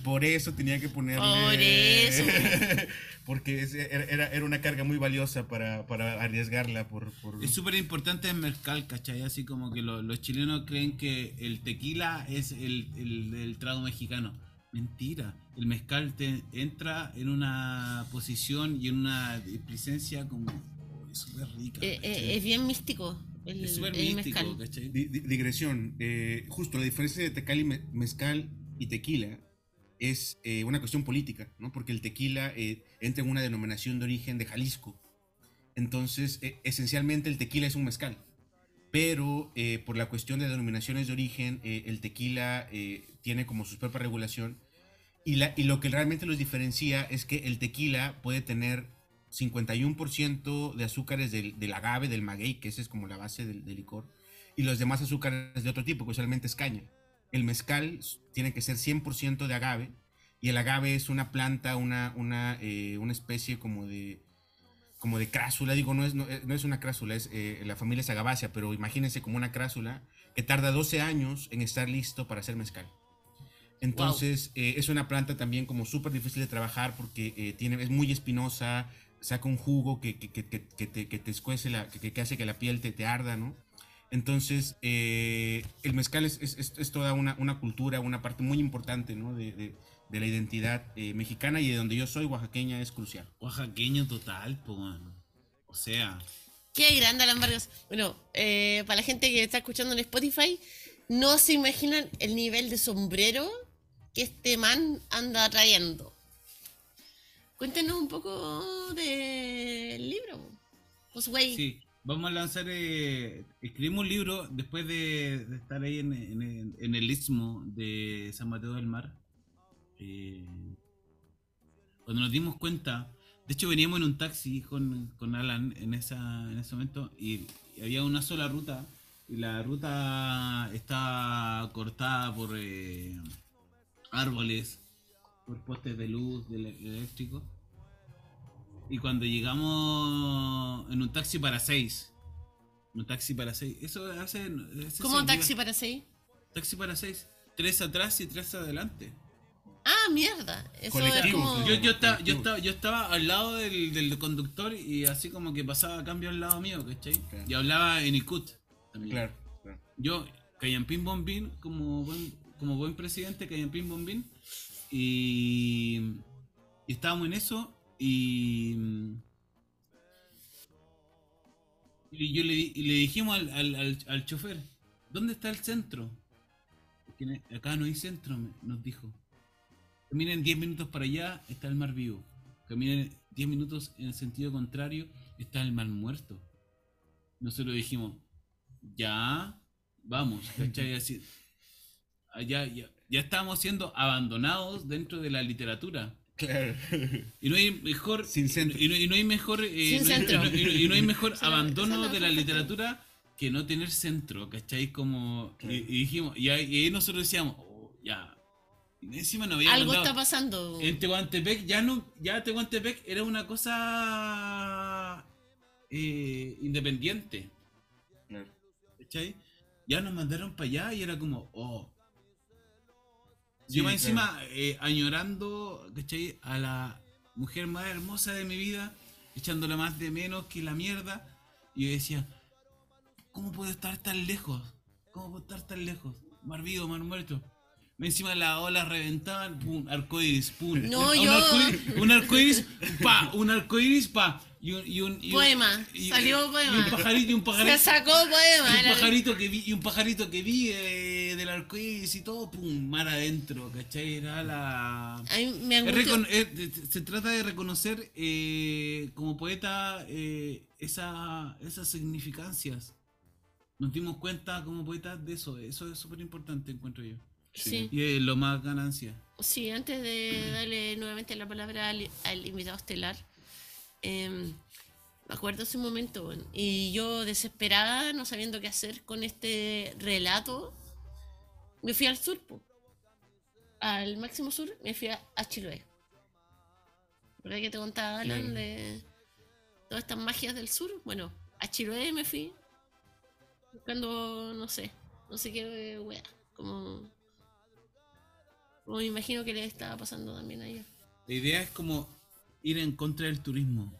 S3: por eso tenía que ponerle...
S1: Por eso.
S3: Porque es- era, era- era una carga muy valiosa para, para arriesgarla por... por-
S2: Es súper importante el mezcal, ¿cachai? Así como que lo- los chilenos creen que el tequila es el, el, el trago mexicano. Mentira. El mezcal te entra en una posición y en una presencia como súper rica.
S1: Eh, eh, es bien místico el,
S2: es súper místico,
S1: mezcal.
S3: digresión. eh, justo la diferencia de tequila y me- mezcal y tequila es eh, una cuestión política, ¿no? Porque el tequila eh, entra en una denominación de origen de Jalisco. Entonces, eh, esencialmente el tequila es un mezcal. Pero eh, por la cuestión de denominaciones de origen, eh, el tequila eh, tiene como su propia regulación. Y, la, lo que realmente los diferencia es que el tequila puede tener 51% de azúcares del, agave, del maguey, que esa es como la base del, licor, y los demás azúcares de otro tipo, que usualmente es caña. El mezcal tiene que ser 100% de agave, y el agave es una planta, una, eh, especie como de, crásula, digo, no es, eh, una crásula, es eh, la familia es agavácea, pero imagínense como una crásula que tarda 12 años en estar listo para hacer mezcal. Entonces, eh, es una planta también como súper difícil de trabajar porque eh, tiene, es muy espinosa, saca un jugo que, que, que, que- te, que te escuece, la, que, que hace que la piel te, te arda, ¿no? Entonces, eh, el mezcal es, es- es- es toda una, una cultura, una parte muy importante, ¿no? De, de- de la identidad eh, mexicana y de donde yo soy, oaxaqueña, es crucial.
S2: Oaxaqueño total, mano. O sea,
S1: Qué grande Alan Vargas. Bueno, eh, para la gente que está escuchando en Spotify, no se imaginan el nivel de sombrero que este man anda trayendo. Cuéntenos un poco del libro. Güey,
S2: sí, vamos a lanzar, eh, escribimos un libro después de, estar ahí en, el- istmo de San Mateo del Mar. Eh, cuando nos dimos cuenta, de hecho veníamos en un taxi con, con Alan en, esa, en ese momento y, y había una sola ruta y la ruta está cortada por eh, árboles, por postes de luz de ele- eléctrico. Y cuando llegamos en un taxi para seis, un taxi para seis, eso hace... ese
S1: ¿cómo
S2: se
S1: taxi para seis?
S2: Taxi para seis, tres atrás y tres adelante.
S1: Ah, mierda. Eso es como...
S2: Yo, yo, estaba, yo, estaba, yo estaba al lado del, del conductor y así como que pasaba cambio al lado mío, ¿cachai?
S3: Claro.
S2: Y hablaba en Ikut también.
S3: Claro, claro.
S2: Yo, Callampín Bombín, como buen, como buen presidente, Callampín Bombín, y, estábamos en eso y, y yo le, dijimos al, al, al, chofer, ¿dónde está el centro? Ne- acá no hay centro, nos dijo. Caminen 10 minutos para allá, está el mar vivo. Caminen 10 minutos en el sentido contrario, está el mar muerto. Nosotros dijimos, ya, vamos, ¿cachai? Allá, ya, ya estábamos siendo abandonados dentro de la literatura.
S3: Claro.
S2: Y no hay mejor.
S3: Sin centro.
S2: Y no, y no hay mejor. eh,
S1: Sin
S2: no hay-
S1: centro.
S2: y no- y no hay mejor abandono de la literatura que no tener centro, ¿cachai? Como.
S3: Claro.
S2: Y, y dijimos, y ahí, y ahí nosotros decíamos, oh, ya. Y encima no había
S1: Algo
S2: mandado-
S1: está pasando.
S2: En Tehuantepec ya no. Ya Tehuantepec era una cosa. eh, independiente.
S3: Claro.
S2: ¿Cachai? Ya nos mandaron para allá y era como, oh.
S3: Sí,
S2: Yo más
S3: claro.
S2: encima eh, añorando, ¿cachai? A la mujer más hermosa de mi vida, echándola más de menos que la mierda. Y yo decía, ¿cómo puedo estar tan lejos? ¿Cómo puedo estar tan lejos? Mar vivo, mar muerto. Más Encima las olas reventaban, pum, arcoiris, pum.
S1: No,
S2: un,
S1: yo-
S2: arcoiris, un arcoiris, pa, un arcoiris, pa. Y un, y un, y un-
S1: Poema,
S2: y-
S1: salió
S2: y
S1: poema.
S2: un pajarito, y un pajarito.
S1: Se sacó poema.
S2: Y un pajarito que vi, y un pajarito que vi eh, del arcoíris y todo, pum, mar adentro, ¿cachai? Era la.
S1: Me
S2: recon- se trata de reconocer eh, como poeta eh, esa, esas significancias. Nos dimos cuenta como poetas de eso, eso es súper importante, encuentro yo.
S1: Sí.
S2: Y es lo más ganancia.
S1: Sí, antes de darle nuevamente la palabra al, al invitado estelar, em, me acuerdo ese momento, bueno, y yo desesperada, no sabiendo qué hacer con este relato, me fui al sur, po. al máximo sur, me fui a, a Chiloé. ¿Verdad que te contaba, Alan, de todas estas magias del sur? Bueno, a Chiloé me fui, buscando, no sé, no sé qué wea, como... Como me imagino que le estaba pasando también a ella.
S2: La idea es como ir en contra del turismo.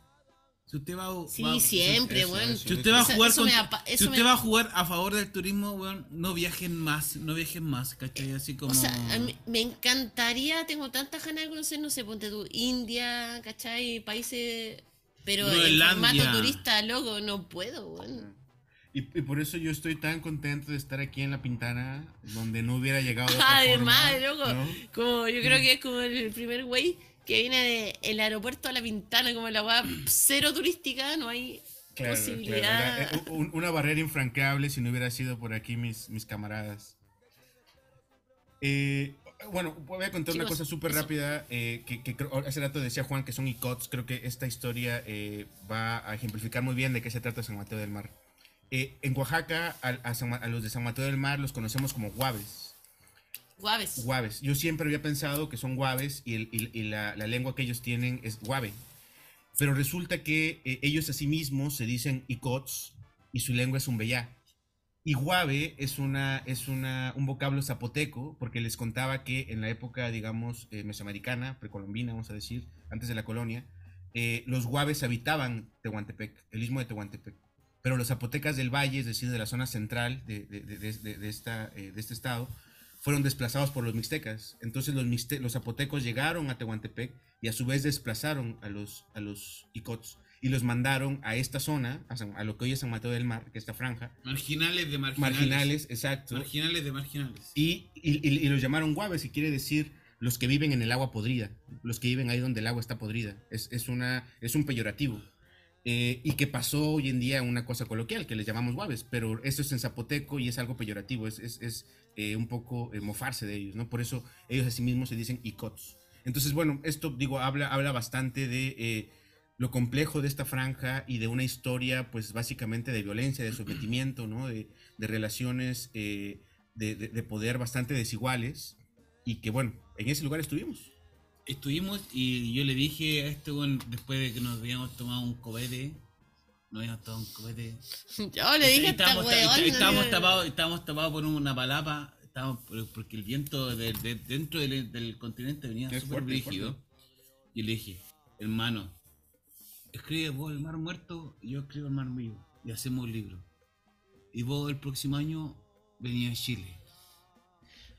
S2: Si usted va,
S1: Sí,
S2: va-
S1: siempre,
S3: eso, eso.
S2: Si usted va a
S1: Eso-
S2: jugar
S1: eso
S2: con-
S1: me apa-
S2: si
S1: eso
S2: usted
S1: me-
S2: va a jugar a favor del turismo, weón, no viajen más, no viajen más, ¿cachai? Así como
S1: O sea, a mí me encantaría, tengo tantas ganas de conocer, no sé, ponte tú, India, ¿cachai? Países, pero
S2: Groenlandia.
S1: formato turista, loco, no puedo, weón.
S3: Y, y por eso yo estoy tan contento de estar aquí en La Pintana, donde no hubiera llegado de otra
S1: Además,
S3: forma,
S1: loco,
S3: ¿no?
S1: como yo creo que es como el primer güey que viene del aeropuerto a la Pintana, como la weá cero turística, no hay
S3: Claro,
S1: posibilidad.
S3: claro, eh, un- una barrera infranqueable si no hubiera sido por aquí mis, mis camaradas. Eh, bueno, voy a contar una cosa súper rápida. eh, que, hace rato decía Juan que son ICOTS. Creo que esta historia eh, va a ejemplificar muy bien de qué se trata San Mateo del Mar. En Oaxaca, a, a San Ma- a los de San Mateo del Mar los conocemos como guaves.
S1: Guaves.
S3: Guaves. Yo siempre había pensado que son guaves y, la, lengua que ellos tienen es guave. Pero resulta que eh, ellos a sí mismos se dicen icots y su lengua es un bellá. Y guave es, un vocablo zapoteco porque les contaba que en la época, digamos, eh, mesoamericana, precolombina, vamos a decir, antes de la colonia, eh, los guaves habitaban Tehuantepec, el istmo de Tehuantepec. Pero los zapotecas del valle, es decir, de la zona central de este estado, fueron desplazados por los mixtecas. Entonces los, mixte- los zapotecos llegaron a Tehuantepec y a su vez desplazaron a los, a los icots y los mandaron a esta zona, a, San- a lo que hoy es San Mateo del Mar, que es esta franja,
S2: marginales de marginales.
S3: marginales, exacto,
S2: Marginales de marginales.
S3: y, y- y- y los llamaron guaves, y quiere decir los que viven en el agua podrida, los que viven ahí donde el agua está podrida. Es, es, una, es un peyorativo. Eh, y que pasó hoy en día una cosa coloquial, que les llamamos guaves, pero eso es en zapoteco y es algo peyorativo, es, es, es, eh, un poco eh, mofarse de ellos, ¿no? Por eso ellos a sí mismos se dicen icots. Entonces, bueno, esto, digo, habla, habla bastante de lo complejo de esta franja y de una historia, pues básicamente de violencia, de sometimiento, ¿no? De, de relaciones de- de poder bastante desiguales y que, bueno, en ese lugar estuvimos.
S2: Estuvimos y yo le dije a este weón, después de que nos habíamos tomado un cobete, nos habíamos tomado un cobete.
S1: Yo le dije esta
S2: estábamos,
S1: weón.
S2: estábamos
S1: no-
S2: tapados, estábamos tapados por una palapa, estábamos, por- porque el viento de- de- dentro del, del continente venía súper rígido. Y le dije, hermano, escribe vos el mar muerto y yo escribo el mar vivo. Y hacemos un libro. Y vos el próximo año venís a Chile.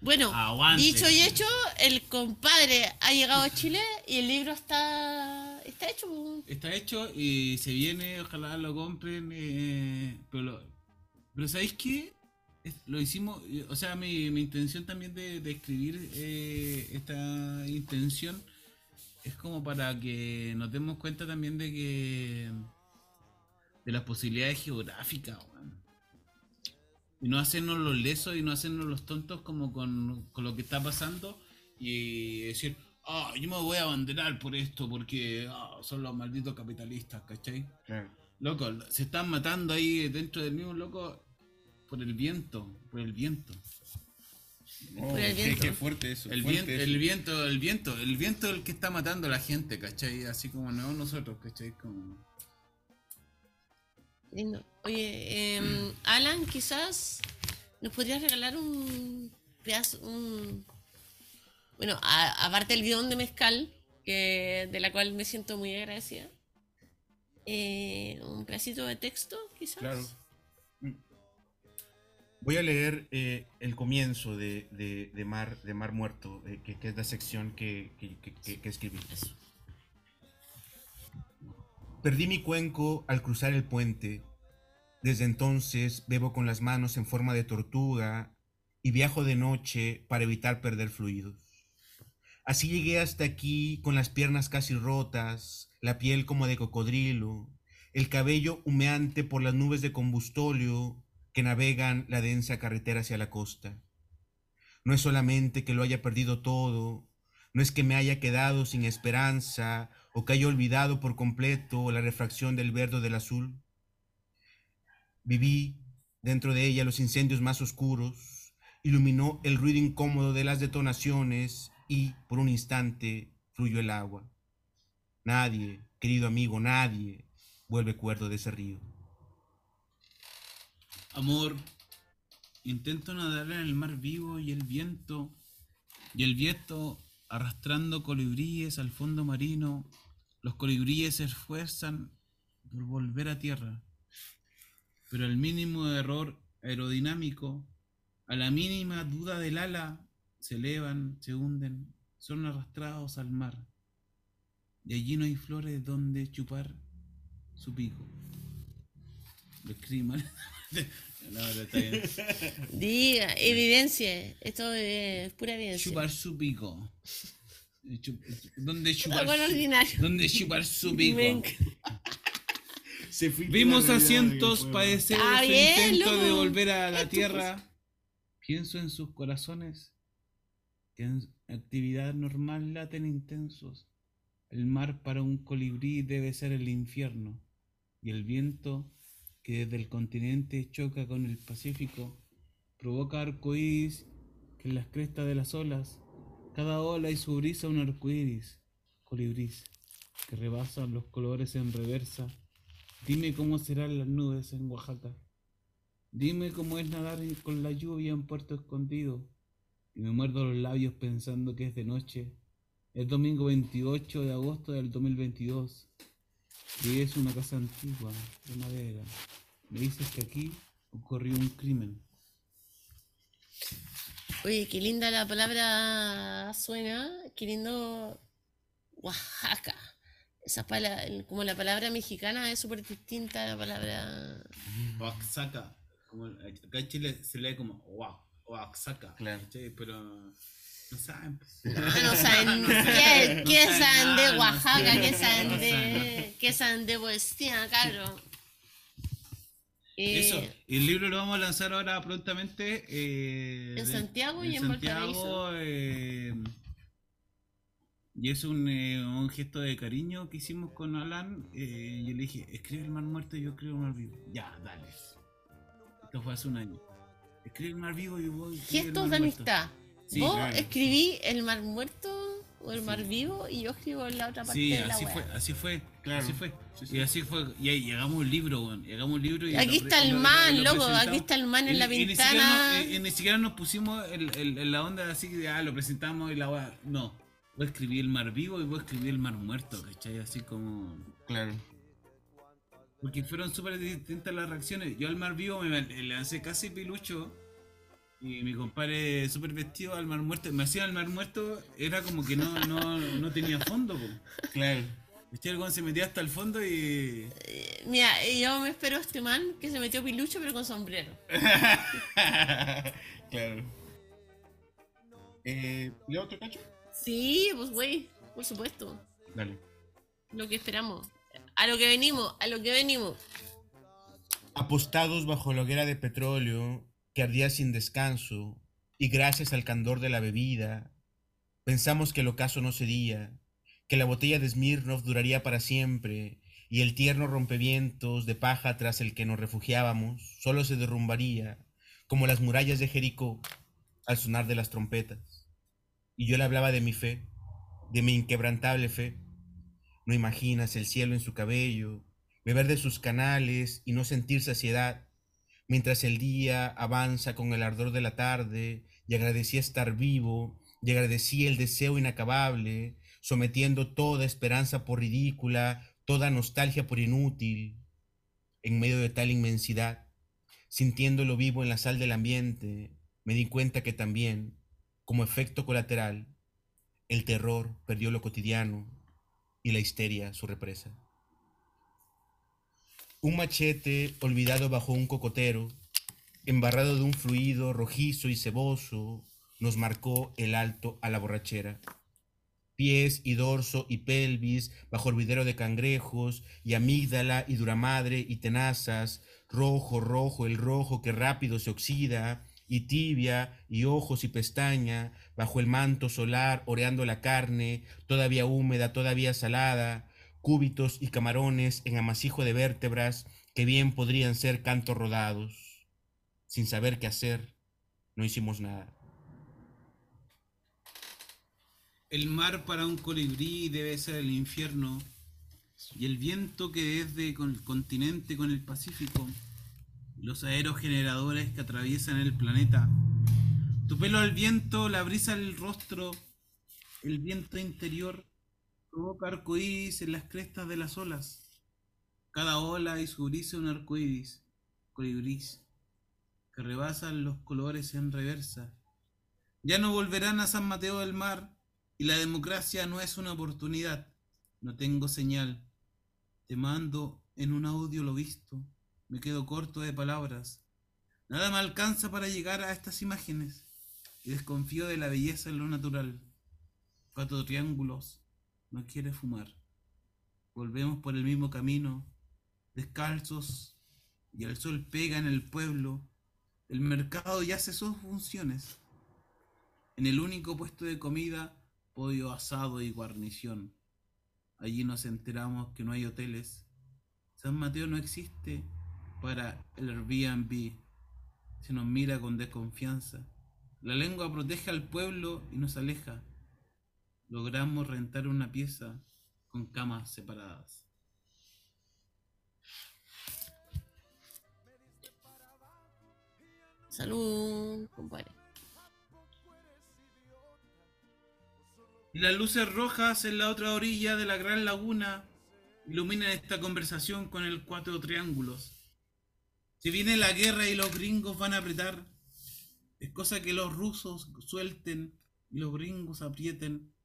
S1: Bueno,
S2: Aguante.
S1: dicho y hecho, el compadre ha llegado a Chile y el libro está, está hecho.
S2: Está hecho y se viene, ojalá lo compren. eh, pero, lo- pero ¿sabéis qué? Lo hicimos, o sea, mi, mi intención también de, de escribir eh, esta intención es como para que nos demos cuenta también de que de las posibilidades geográficas, weón. Y no hacernos los lesos y no hacernos los tontos como con, con lo que está pasando y decir, ah, yo me voy a abanderar por esto porque ah, son los malditos capitalistas, ¿cachai? Loco, se están matando ahí dentro del mismo loco por el viento, por el viento.
S1: Por el
S3: qué,
S1: viento.
S3: qué fuerte eso.
S2: El,
S3: fuerte
S2: viento,
S3: eso.
S2: el viento, el viento, el viento es el que está matando a la gente, ¿cachai? Así como no nosotros, ¿cachai? Como...
S1: Lindo. Oye, em, Alan, quizás nos podrías regalar un pedazo, un... Bueno, a- aparte del guion de mezcal, que, de la cual me siento muy agradecida, eh, un pedacito de texto, quizás.
S3: Claro. Voy a leer eh, el comienzo de, de- de Mar, de Mar Muerto, eh, que, que es la sección que, que- que- que- que escribí.
S1: Eso.
S3: Perdí mi cuenco al cruzar el puente. Desde entonces bebo con las manos en forma de tortuga y viajo de noche para evitar perder fluidos. Así llegué hasta aquí con las piernas casi rotas, la piel como de cocodrilo, el cabello humeante por las nubes de combustóleo que navegan la densa carretera hacia la costa. No es solamente que lo haya perdido todo, no es que me haya quedado sin esperanza o que haya olvidado por completo la refracción del verde o del azul. Viví dentro de ella los incendios más oscuros, iluminó el ruido incómodo de las detonaciones y, por un instante, fluyó el agua. Nadie, querido amigo, nadie vuelve cuerdo de ese río.
S2: Amor, intento nadar en el mar vivo y el viento, y el viento arrastrando colibríes al fondo marino, los colibríes se esfuerzan por volver a tierra. Pero al mínimo error aerodinámico, a la mínima duda del ala, se elevan, se hunden, son arrastrados al mar. Y allí no hay flores donde chupar su pico. Lo escribí mal. No, está bien.
S1: Diga, evidencia. Esto es pura evidencia.
S2: Chupar su pico. Chup- ¿Dónde chupar,
S1: Algo
S2: su,
S1: ordinario.
S2: ¿Dónde chupar su pico?
S3: Se
S2: Vimos
S3: la
S2: a
S3: realidad
S2: cientos
S3: del poema.
S2: padecer su
S1: bien,
S2: intento de volver a la tierra. Pienso en sus corazones que en actividad normal laten intensos. El mar para un colibrí debe ser el infierno y el viento que desde el continente choca con el Pacífico provoca arcoíris que en las crestas de las olas cada ola y su brisa un arcoíris, colibrís, que rebasan los colores en reversa Dime cómo serán las nubes en Oaxaca. Dime cómo es nadar con la lluvia en Puerto Escondido. Y me muerdo los labios pensando que es de noche. Es domingo 28 de agosto del 2022. Y es una casa antigua, de madera. Me dices que aquí ocurrió un crimen.
S1: Oye, qué linda la palabra suena. Qué lindo Oaxaca. Esa pala- el- como la palabra mexicana es súper distinta a la palabra.
S2: Oaxaca. Como acá en Chile se lee como Oaxaca.
S3: Claro.
S2: Pero no saben.
S1: Ah, no saben qué, qué
S2: saben
S1: de
S2: no
S1: Oaxaca, qué saben de, qué saben de poesía. Eh,
S2: Eso, y el libro lo vamos a lanzar ahora prontamente. eh,
S1: En
S2: de-
S1: Santiago y en
S2: Santiago, eh, y es un, eh, un gesto de cariño que hicimos con Alan. eh, yo le dije, escribe el mar muerto y yo escribo el mar vivo. Ya, dale. Esto fue hace un año. Escribe el mar vivo y voy.
S1: Gestos de amistad.
S2: Sí,
S1: Vos
S2: claro.
S1: escribí el mar muerto o el mar vivo y yo escribo en la otra parte
S2: Sí,
S1: de la
S2: así
S1: wea.
S2: fue, así fue,
S3: Claro.
S2: así fue.
S3: Sí, sí.
S2: Y así fue, y ahí llegamos un libro, weón. Un libro y
S1: Aquí
S2: lo
S1: está el
S2: lo-
S1: man,
S2: lo
S1: loco, aquí está el man en
S2: Y-
S1: la
S2: y
S1: ventana.
S2: y- y ni siquiera nos pusimos el- el- en la onda así de, ah, lo presentamos y la weá. No, voy a escribir el mar vivo y voy a escribir el mar muerto, ¿cachai? Así como...
S3: Claro.
S2: Porque fueron súper distintas las reacciones. Yo al mar vivo me me lancé casi pilucho. Y mi compadre súper vestido al mar muerto. Me hacía el mar muerto, era como que no, no, no tenía fondo, po.
S3: Claro.
S2: ¿Viste? El weón se metía hasta el fondo y.
S1: Eh, Mira, yo me espero a este man que se metió pilucho pero con sombrero.
S3: claro. Eh, ¿Y otro cacho?
S1: Sí, pues güey, por supuesto.
S3: Dale.
S1: Lo que esperamos. A lo que venimos, a lo que venimos.
S3: Apostados bajo la hoguera de petróleo que ardía sin descanso, y gracias al candor de la bebida, pensamos que el ocaso no sería, que la botella de Smirnov duraría para siempre, y el tierno rompevientos de paja tras el que nos refugiábamos solo se derrumbaría, como las murallas de Jericó, al sonar de las trompetas. Y yo le hablaba de mi fe, de mi inquebrantable fe. No imaginas el cielo en su cabello, beber de sus canales y no sentir saciedad, mientras el día avanza con el ardor de la tarde, y agradecí estar vivo, y agradecí el deseo inacabable, sometiendo toda esperanza por ridícula, toda nostalgia por inútil, en medio de tal inmensidad, sintiéndolo vivo en la sal del ambiente, me di cuenta que también, como efecto colateral, el terror perdió lo cotidiano y la histeria su represa. Un machete olvidado bajo un cocotero, embarrado de un fluido rojizo y ceboso, nos marcó el alto a la borrachera. Pies y dorso y pelvis bajo el videro de cangrejos y amígdala y duramadre y tenazas, rojo, rojo, el rojo que rápido se oxida, y tibia y ojos y pestaña, bajo el manto solar oreando la carne, todavía húmeda, todavía salada, cúbitos y camarones en amasijo de vértebras que bien podrían ser cantos rodados. Sin saber qué hacer, no hicimos nada.
S2: El mar para un colibrí debe ser el infierno. Y el viento que desde con el continente con el Pacífico. Los aerogeneradores que atraviesan el planeta. Tu pelo al viento, la brisa al rostro. El viento interior provoca arcoíris en las crestas de las olas. Cada ola brisa un arco iris, colibris, que rebasan los colores en reversa. Ya no volverán a San Mateo del Mar y la democracia no es una oportunidad. No tengo señal. Te mando en un audio lo visto. Me quedo corto de palabras. Nada me alcanza para llegar a estas imágenes y desconfío de la belleza en lo natural. Cuatro triángulos. No quiere fumar. Volvemos por el mismo camino, descalzos, y el sol pega en el pueblo. El mercado ya cesó sus funciones. En el único puesto de comida, pollo asado y guarnición. Allí nos enteramos que no hay hoteles. San Mateo no existe para el Airbnb. Se nos mira con desconfianza. La lengua protege al pueblo y nos aleja. Logramos rentar una pieza con camas separadas.
S1: Salud, compadre.
S2: Y las luces rojas en la otra orilla de la gran laguna iluminan esta conversación con el cuatro triángulos. Si viene la guerra y los gringos van a apretar, es cosa que los rusos suelten y los gringos aprieten.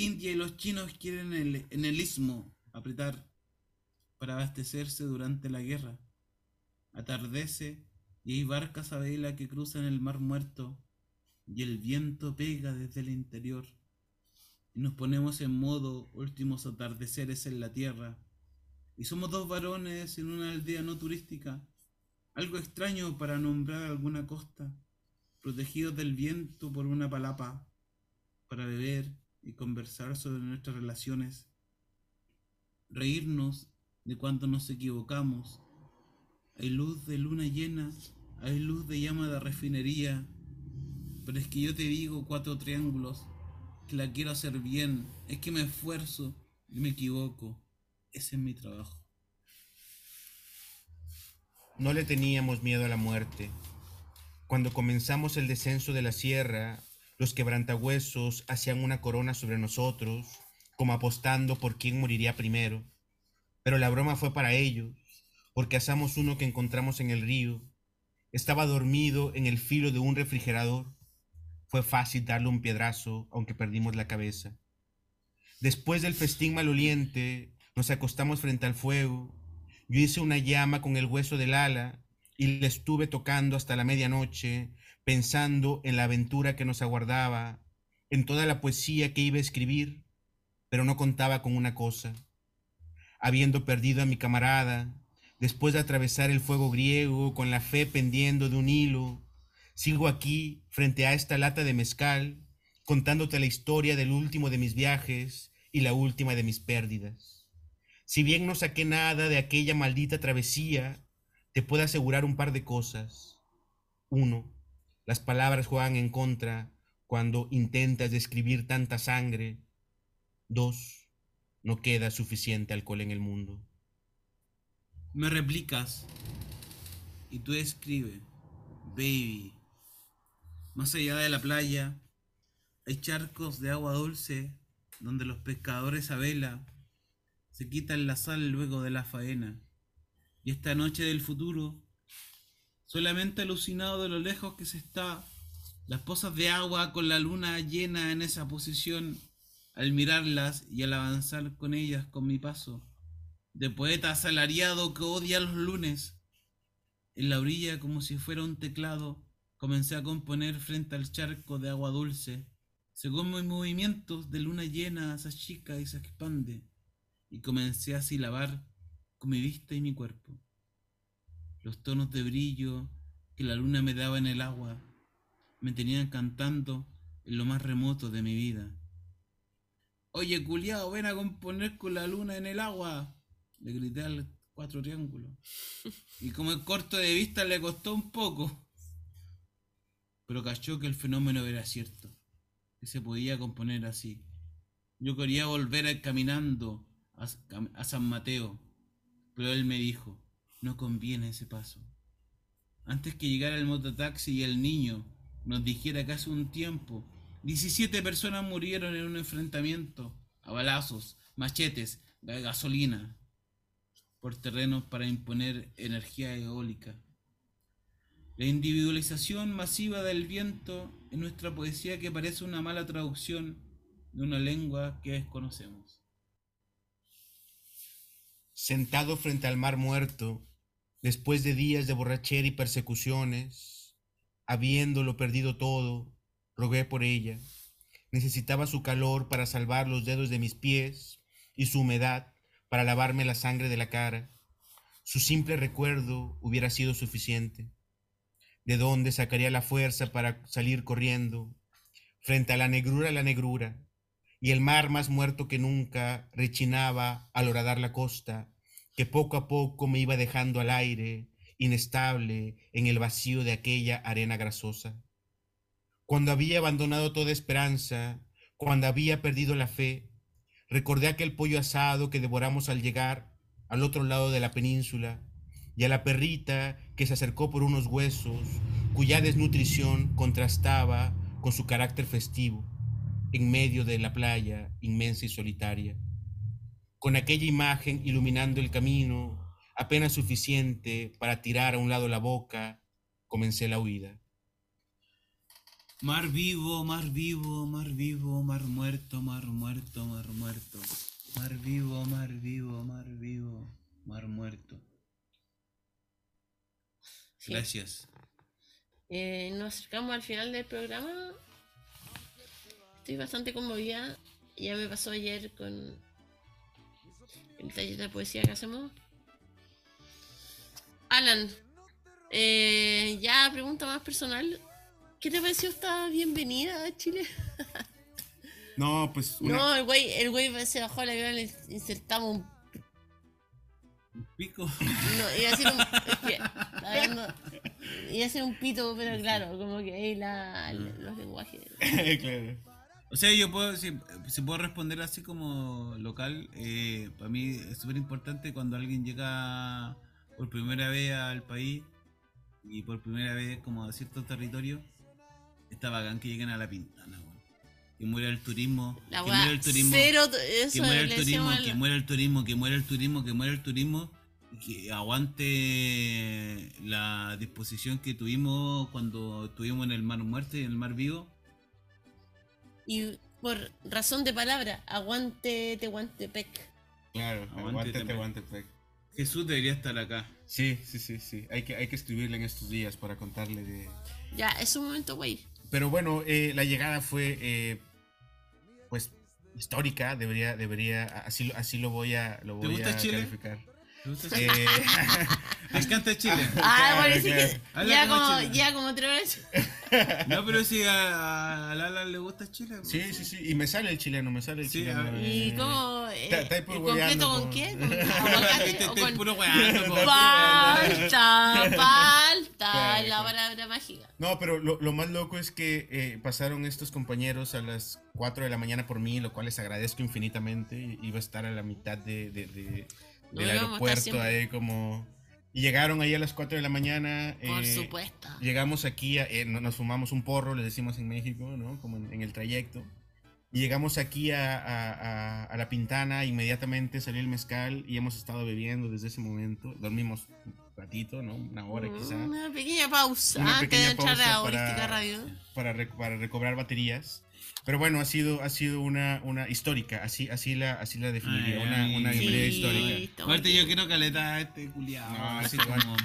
S2: India y los chinos quieren en el istmo apretar para abastecerse durante la guerra. Atardece y hay barcas a vela que cruzan el mar muerto y el viento pega desde el interior y nos ponemos en modo últimos atardeceres en la tierra. Y somos dos varones en una aldea no turística, algo extraño para nombrar alguna costa, protegidos del viento por una palapa, para beber y conversar sobre nuestras relaciones, reírnos de cuando nos equivocamos. Hay luz de luna llena, hay luz de llama de refinería, pero es que yo te digo cuatro triángulos que la quiero hacer bien, es que me esfuerzo y me equivoco. Ese es mi trabajo.
S3: No le teníamos miedo a la muerte. Cuando comenzamos el descenso de la sierra, los quebrantahuesos hacían una corona sobre nosotros, como apostando por quién moriría primero. Pero la broma fue para ellos, porque asamos uno que encontramos en el río. Estaba dormido en el filo de un refrigerador. Fue fácil darle un piedrazo, aunque perdimos la cabeza. Después del festín maloliente, nos acostamos frente al fuego. Yo hice una llama con el hueso del ala y le estuve tocando hasta la medianoche, pensando en la aventura que nos aguardaba, en toda la poesía que iba a escribir, pero no contaba con una cosa. Habiendo perdido a mi camarada, después de atravesar el fuego griego con la fe pendiendo de un hilo, sigo aquí frente a esta lata de mezcal, contándote la historia del último de mis viajes y la última de mis pérdidas. Si bien no saqué nada de aquella maldita travesía, te puedo asegurar un par de cosas. Uno, las palabras juegan en contra cuando intentas describir tanta sangre. Dos, no queda suficiente alcohol en el mundo.
S2: Me replicas y tú escribe, baby. Más allá de la playa hay charcos de agua dulce donde los pescadores a vela se quitan la sal luego de la faena. Y esta noche del futuro, solamente alucinado de lo lejos que se está, las pozas de agua con la luna llena en esa posición, al mirarlas y al avanzar con ellas con mi paso, de poeta asalariado que odia los lunes, en la orilla como si fuera un teclado, comencé a componer frente al charco de agua dulce, según mis movimientos de luna llena se achica y se expande, y comencé a silabar con mi vista y mi cuerpo. Los tonos de brillo que la luna me daba en el agua me tenían cantando en lo más remoto de mi vida. Oye, culiao, ven a componer con la luna en el agua, le grité al cuatro triángulos. Y como el corto de vista le costó un poco, pero cachó que el fenómeno era cierto, que se podía componer así. Yo quería volver caminando a San Mateo, pero él me dijo, no conviene ese paso. Antes que llegara el mototaxi y el niño nos dijera que hace un tiempo 17 personas murieron en un enfrentamiento a balazos, machetes, gasolina. por terrenos para imponer energía eólica. La individualización masiva del viento en nuestra poesía que parece una mala traducción de una lengua que desconocemos.
S3: Sentado frente al mar muerto, después de días de borrachera y persecuciones, habiéndolo perdido todo, rogué por ella. Necesitaba su calor para salvar los dedos de mis pies y su humedad para lavarme la sangre de la cara. Su simple recuerdo hubiera sido suficiente. ¿De dónde sacaría la fuerza para salir corriendo? Frente a la negrura, la negrura, y el mar más muerto que nunca rechinaba al horadar la costa, que poco a poco me iba dejando al aire, inestable en el vacío de aquella arena grasosa. Cuando había abandonado toda esperanza, cuando había perdido la fe, Recordé aquel pollo asado que devoramos al llegar al otro lado de la península y a la perrita que se acercó por unos huesos cuya desnutrición contrastaba con su carácter festivo en medio de la playa inmensa y solitaria. Con aquella imagen iluminando el camino, apenas suficiente para tirar a un lado la boca, comencé la huida.
S2: Mar vivo, mar vivo, mar vivo, mar muerto, mar muerto, mar muerto. Mar vivo, mar vivo, mar vivo, mar muerto.
S1: Sí.
S2: Gracias.
S1: Eh, nos acercamos al final del programa. Estoy bastante conmovida. Ya me pasó ayer con el taller de poesía que hacemos. Alan, eh, ya pregunta más personal. ¿Qué te pareció esta bienvenida a Chile?
S3: No, pues una-
S1: No, el güey, el güey se bajó al avión, le insertamos un
S2: Pico.
S1: No, iba a decir un. es que, iba a decir un pito, pero claro, como que ahí la, los lenguajes.
S3: claro.
S2: O sea, yo puedo, si, si puedo responder así como local, eh, para mí es súper importante cuando alguien llega por primera vez al país y por primera vez como a cierto territorio, está bacán que lleguen a la pintana. Que muera el turismo,
S1: La
S2: que muera el turismo,
S1: cero, eso
S2: que muera el turismo, que muera el turismo, que muera el turismo, que muera el turismo, que aguante la disposición que tuvimos cuando estuvimos en el mar muerto y en el mar vivo.
S1: Y por razón de palabra, aguante Tehuantepec.
S3: Claro,
S2: Aguante,
S3: aguántate.
S2: Jesús debería estar acá.
S3: Sí, sí, sí, sí. Hay que, hay que escribirle en estos días para contarle de...
S1: Ya, es un momento, güey.
S3: Pero bueno, eh, la llegada fue, eh, pues, histórica. Debería, debería, así, lo- así lo voy a, lo
S2: ¿Te
S3: voy
S2: gusta
S3: a
S2: Chile?
S3: calificar.
S2: ¿Te gusta
S3: Eh,
S2: Me encanta Chile.
S1: Ah,
S3: Claro,
S1: bueno, sí que ya
S2: como
S1: ya como tres horas.
S2: No, pero si a, Lala le gusta Chile. pues.
S3: sí, sí, sí. Y me sale el chileno, me sale el
S2: Sí,
S3: chileno.
S2: ver.
S1: ¿Y
S3: eh.
S1: cómo? Eh,
S3: Está- está ahí por
S1: ¿y ¿Completo
S3: hueveando,
S1: con qué? ¿Con
S2: Este
S1: aguacate o
S2: este
S1: con
S2: puro weando.
S1: Falta, falta la palabra mágica.
S3: No, pero lo, lo más loco es que eh, pasaron estos compañeros a las 4 de la mañana por mí, lo cual les agradezco infinitamente. Iba a estar a la mitad de, de- de-
S1: No,
S3: del
S1: estar
S3: aeropuerto ahí como... Y llegaron ahí a las 4 de la mañana.
S1: Por
S3: eh,
S1: supuesto.
S3: Llegamos aquí, a- eh, no- nos fumamos un porro, le decimos en México, ¿no? Como en, en el trayecto. Y llegamos aquí a, a- a- la Pintana, inmediatamente salió el mezcal y hemos estado bebiendo desde ese momento. Dormimos un ratito, ¿no? Una hora quizá.
S1: Una pequeña pausa
S3: Una
S1: antes
S3: pequeña pausa para-
S1: Radio.
S3: para, para recobrar baterías. Pero bueno, ha sido, ha sido una, una histórica, así, así, la, así la definiría,
S2: Ay,
S3: una,
S2: ay.
S3: una
S2: Sí.
S3: histórica.
S2: Aparte yo quiero caleta a este culiado.
S3: No,
S2: así
S3: sí,
S2: como...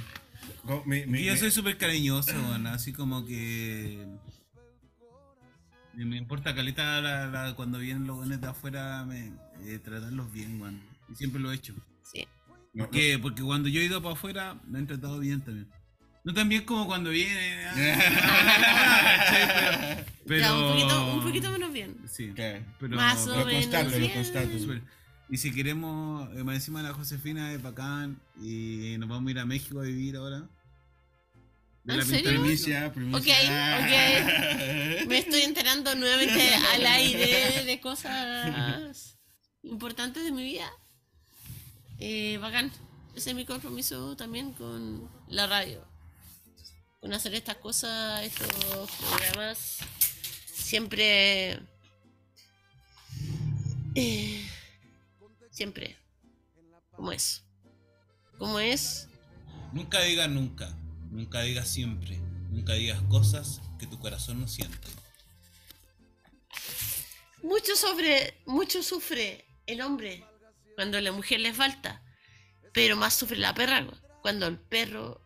S3: Go- me- me-
S2: yo
S3: me-
S2: soy súper cariñoso, weón, así como que... Me importa caleta la- la- cuando vienen los buenos de afuera, me, eh, tratarlos bien, weón. Y siempre lo he hecho.
S1: Sí.
S3: no,
S2: ¿Por qué? Porque cuando yo he ido para afuera, me han tratado bien también. No tan bien como cuando vienen. ah, pero,
S1: Ya, un poquito,
S2: pero-
S1: un poquito menos bien.
S2: Sí,
S3: ¿Qué?
S2: pero,
S1: Más o
S3: Lo
S1: menos bien.
S2: Y si queremos, eh, más encima la Josefina es bacán y nos vamos a ir a México a vivir ahora. De
S1: ¿En
S2: la
S1: serio?
S3: Primicia, primicia.
S1: Ok, Me estoy enterando nuevamente al aire de cosas importantes de mi vida. Eh, bacán. Ese es mi compromiso también con la radio. Con hacer estas cosas, estos programas. Siempre. eh, siempre. Como es. ¿Cómo es?
S2: Nunca digas nunca, nunca digas siempre, nunca digas cosas que tu corazón no siente.
S1: Mucho sobre, mucho sufre el hombre cuando a la mujer le falta, pero más sufre la perra cuando el perro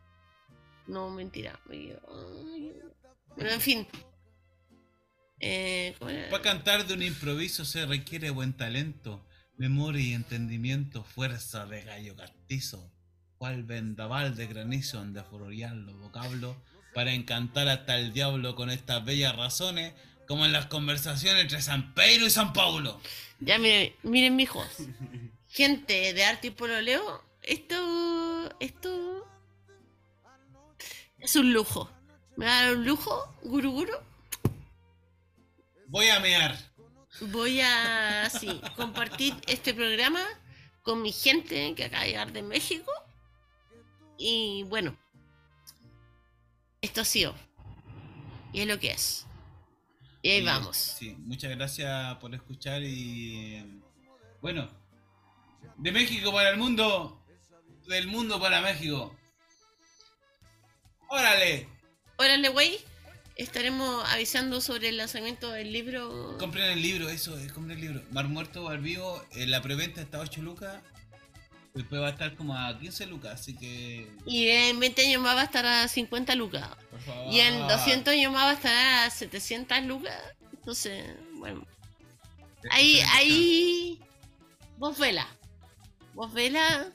S1: no mentira. Bueno, en fin. Eh.
S2: Para cantar de un improviso se requiere buen talento, memoria y entendimiento, fuerza de gallo castizo, cual vendaval de granizo donde florear los vocablos, para encantar hasta el diablo con estas bellas razones, como en las conversaciones entre San Pedro y San Paulo.
S1: Ya miren, miren mijos. Gente de arte y pololeo, esto, esto es un lujo. Me va a dar un lujo, guru guru.
S2: Voy a mear.
S1: Voy a sí, compartir este programa con mi gente que acaba de llegar de México. Y bueno, esto ha sido. Y es lo que es. Y ahí
S2: Sí,
S1: vamos.
S2: Sí, muchas gracias por escuchar y bueno, de México para el mundo, del mundo para México. Órale,
S1: Órale, güey. Estaremos avisando sobre el lanzamiento del libro.
S2: compren el libro, eso, es compren el libro. Mar Muerto al vivo, eh, la preventa está a 8 lucas, después va a estar como a 15 lucas, así que
S1: Y en 20 años más va a estar a 50 lucas.
S2: por favor.
S1: Y en 200 años más va a estar a 700 lucas. Entonces, bueno. Ahí, ahí. Vos vela. Vos vela.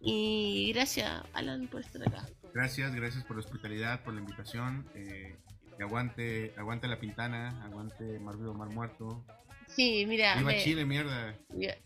S1: Y gracias, Alan, por estar acá.
S3: Gracias, gracias por la hospitalidad, por la invitación. eh, aguante, aguante la pintana, aguante Mar Vivo, Mar Muerto.
S1: Sí, mira.
S3: ¡Viva
S1: me-
S3: Chile, mierda!
S1: mira,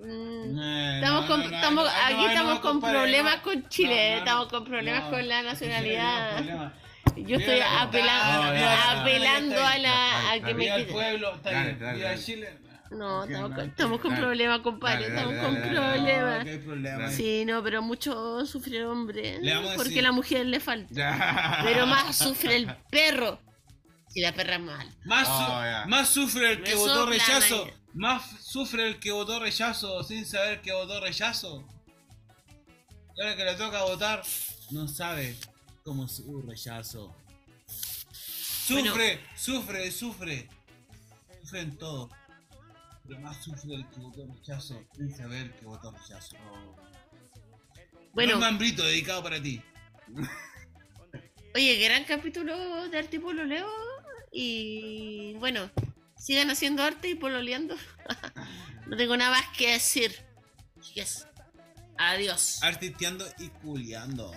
S1: mm,
S2: Eh,
S1: Estamos
S2: no,
S1: con,
S2: no,
S1: estamos,
S2: no,
S1: aquí
S2: no,
S1: estamos
S2: no,
S1: con
S2: compadre,
S1: problemas
S2: no.
S1: con Chile,
S2: No, no, no.
S1: estamos con problemas
S2: No,
S1: con la nacionalidad. Yo estoy apelando, a la a que me
S2: Viva el
S1: quiten.
S2: pueblo, está bien. Chile.
S1: No, estamos con, estamos con
S3: dale.
S1: problemas, compadre,
S3: Dale,
S1: estamos
S3: dale,
S1: con problemas.
S2: No, problema.
S1: Sí, no, pero mucho sufre el hombre.
S2: A
S1: Porque
S2: decir-
S1: la mujer le falta.
S3: Ya.
S1: Pero más sufre el perro. Si la perra es mal.
S2: Más, su-
S3: Oh,
S2: más sufre el
S1: Me
S2: que votó rechazo. Más sufre el que votó rechazo sin saber que votó rechazo. Y ahora que le toca votar, no sabe cómo su rechazo. Sufre, sufre, sufre. Sufre en todo. Pero más sufre el que votó rechazo sin saber que votó rechazo.
S1: Bueno,
S2: Norman Brito, dedicado para ti.
S1: oye, gran capítulo de arte y pololeo. Y bueno, sigan haciendo arte y pololeando. no tengo nada más que decir. Yes. Adiós.
S2: Artisteando y culiando.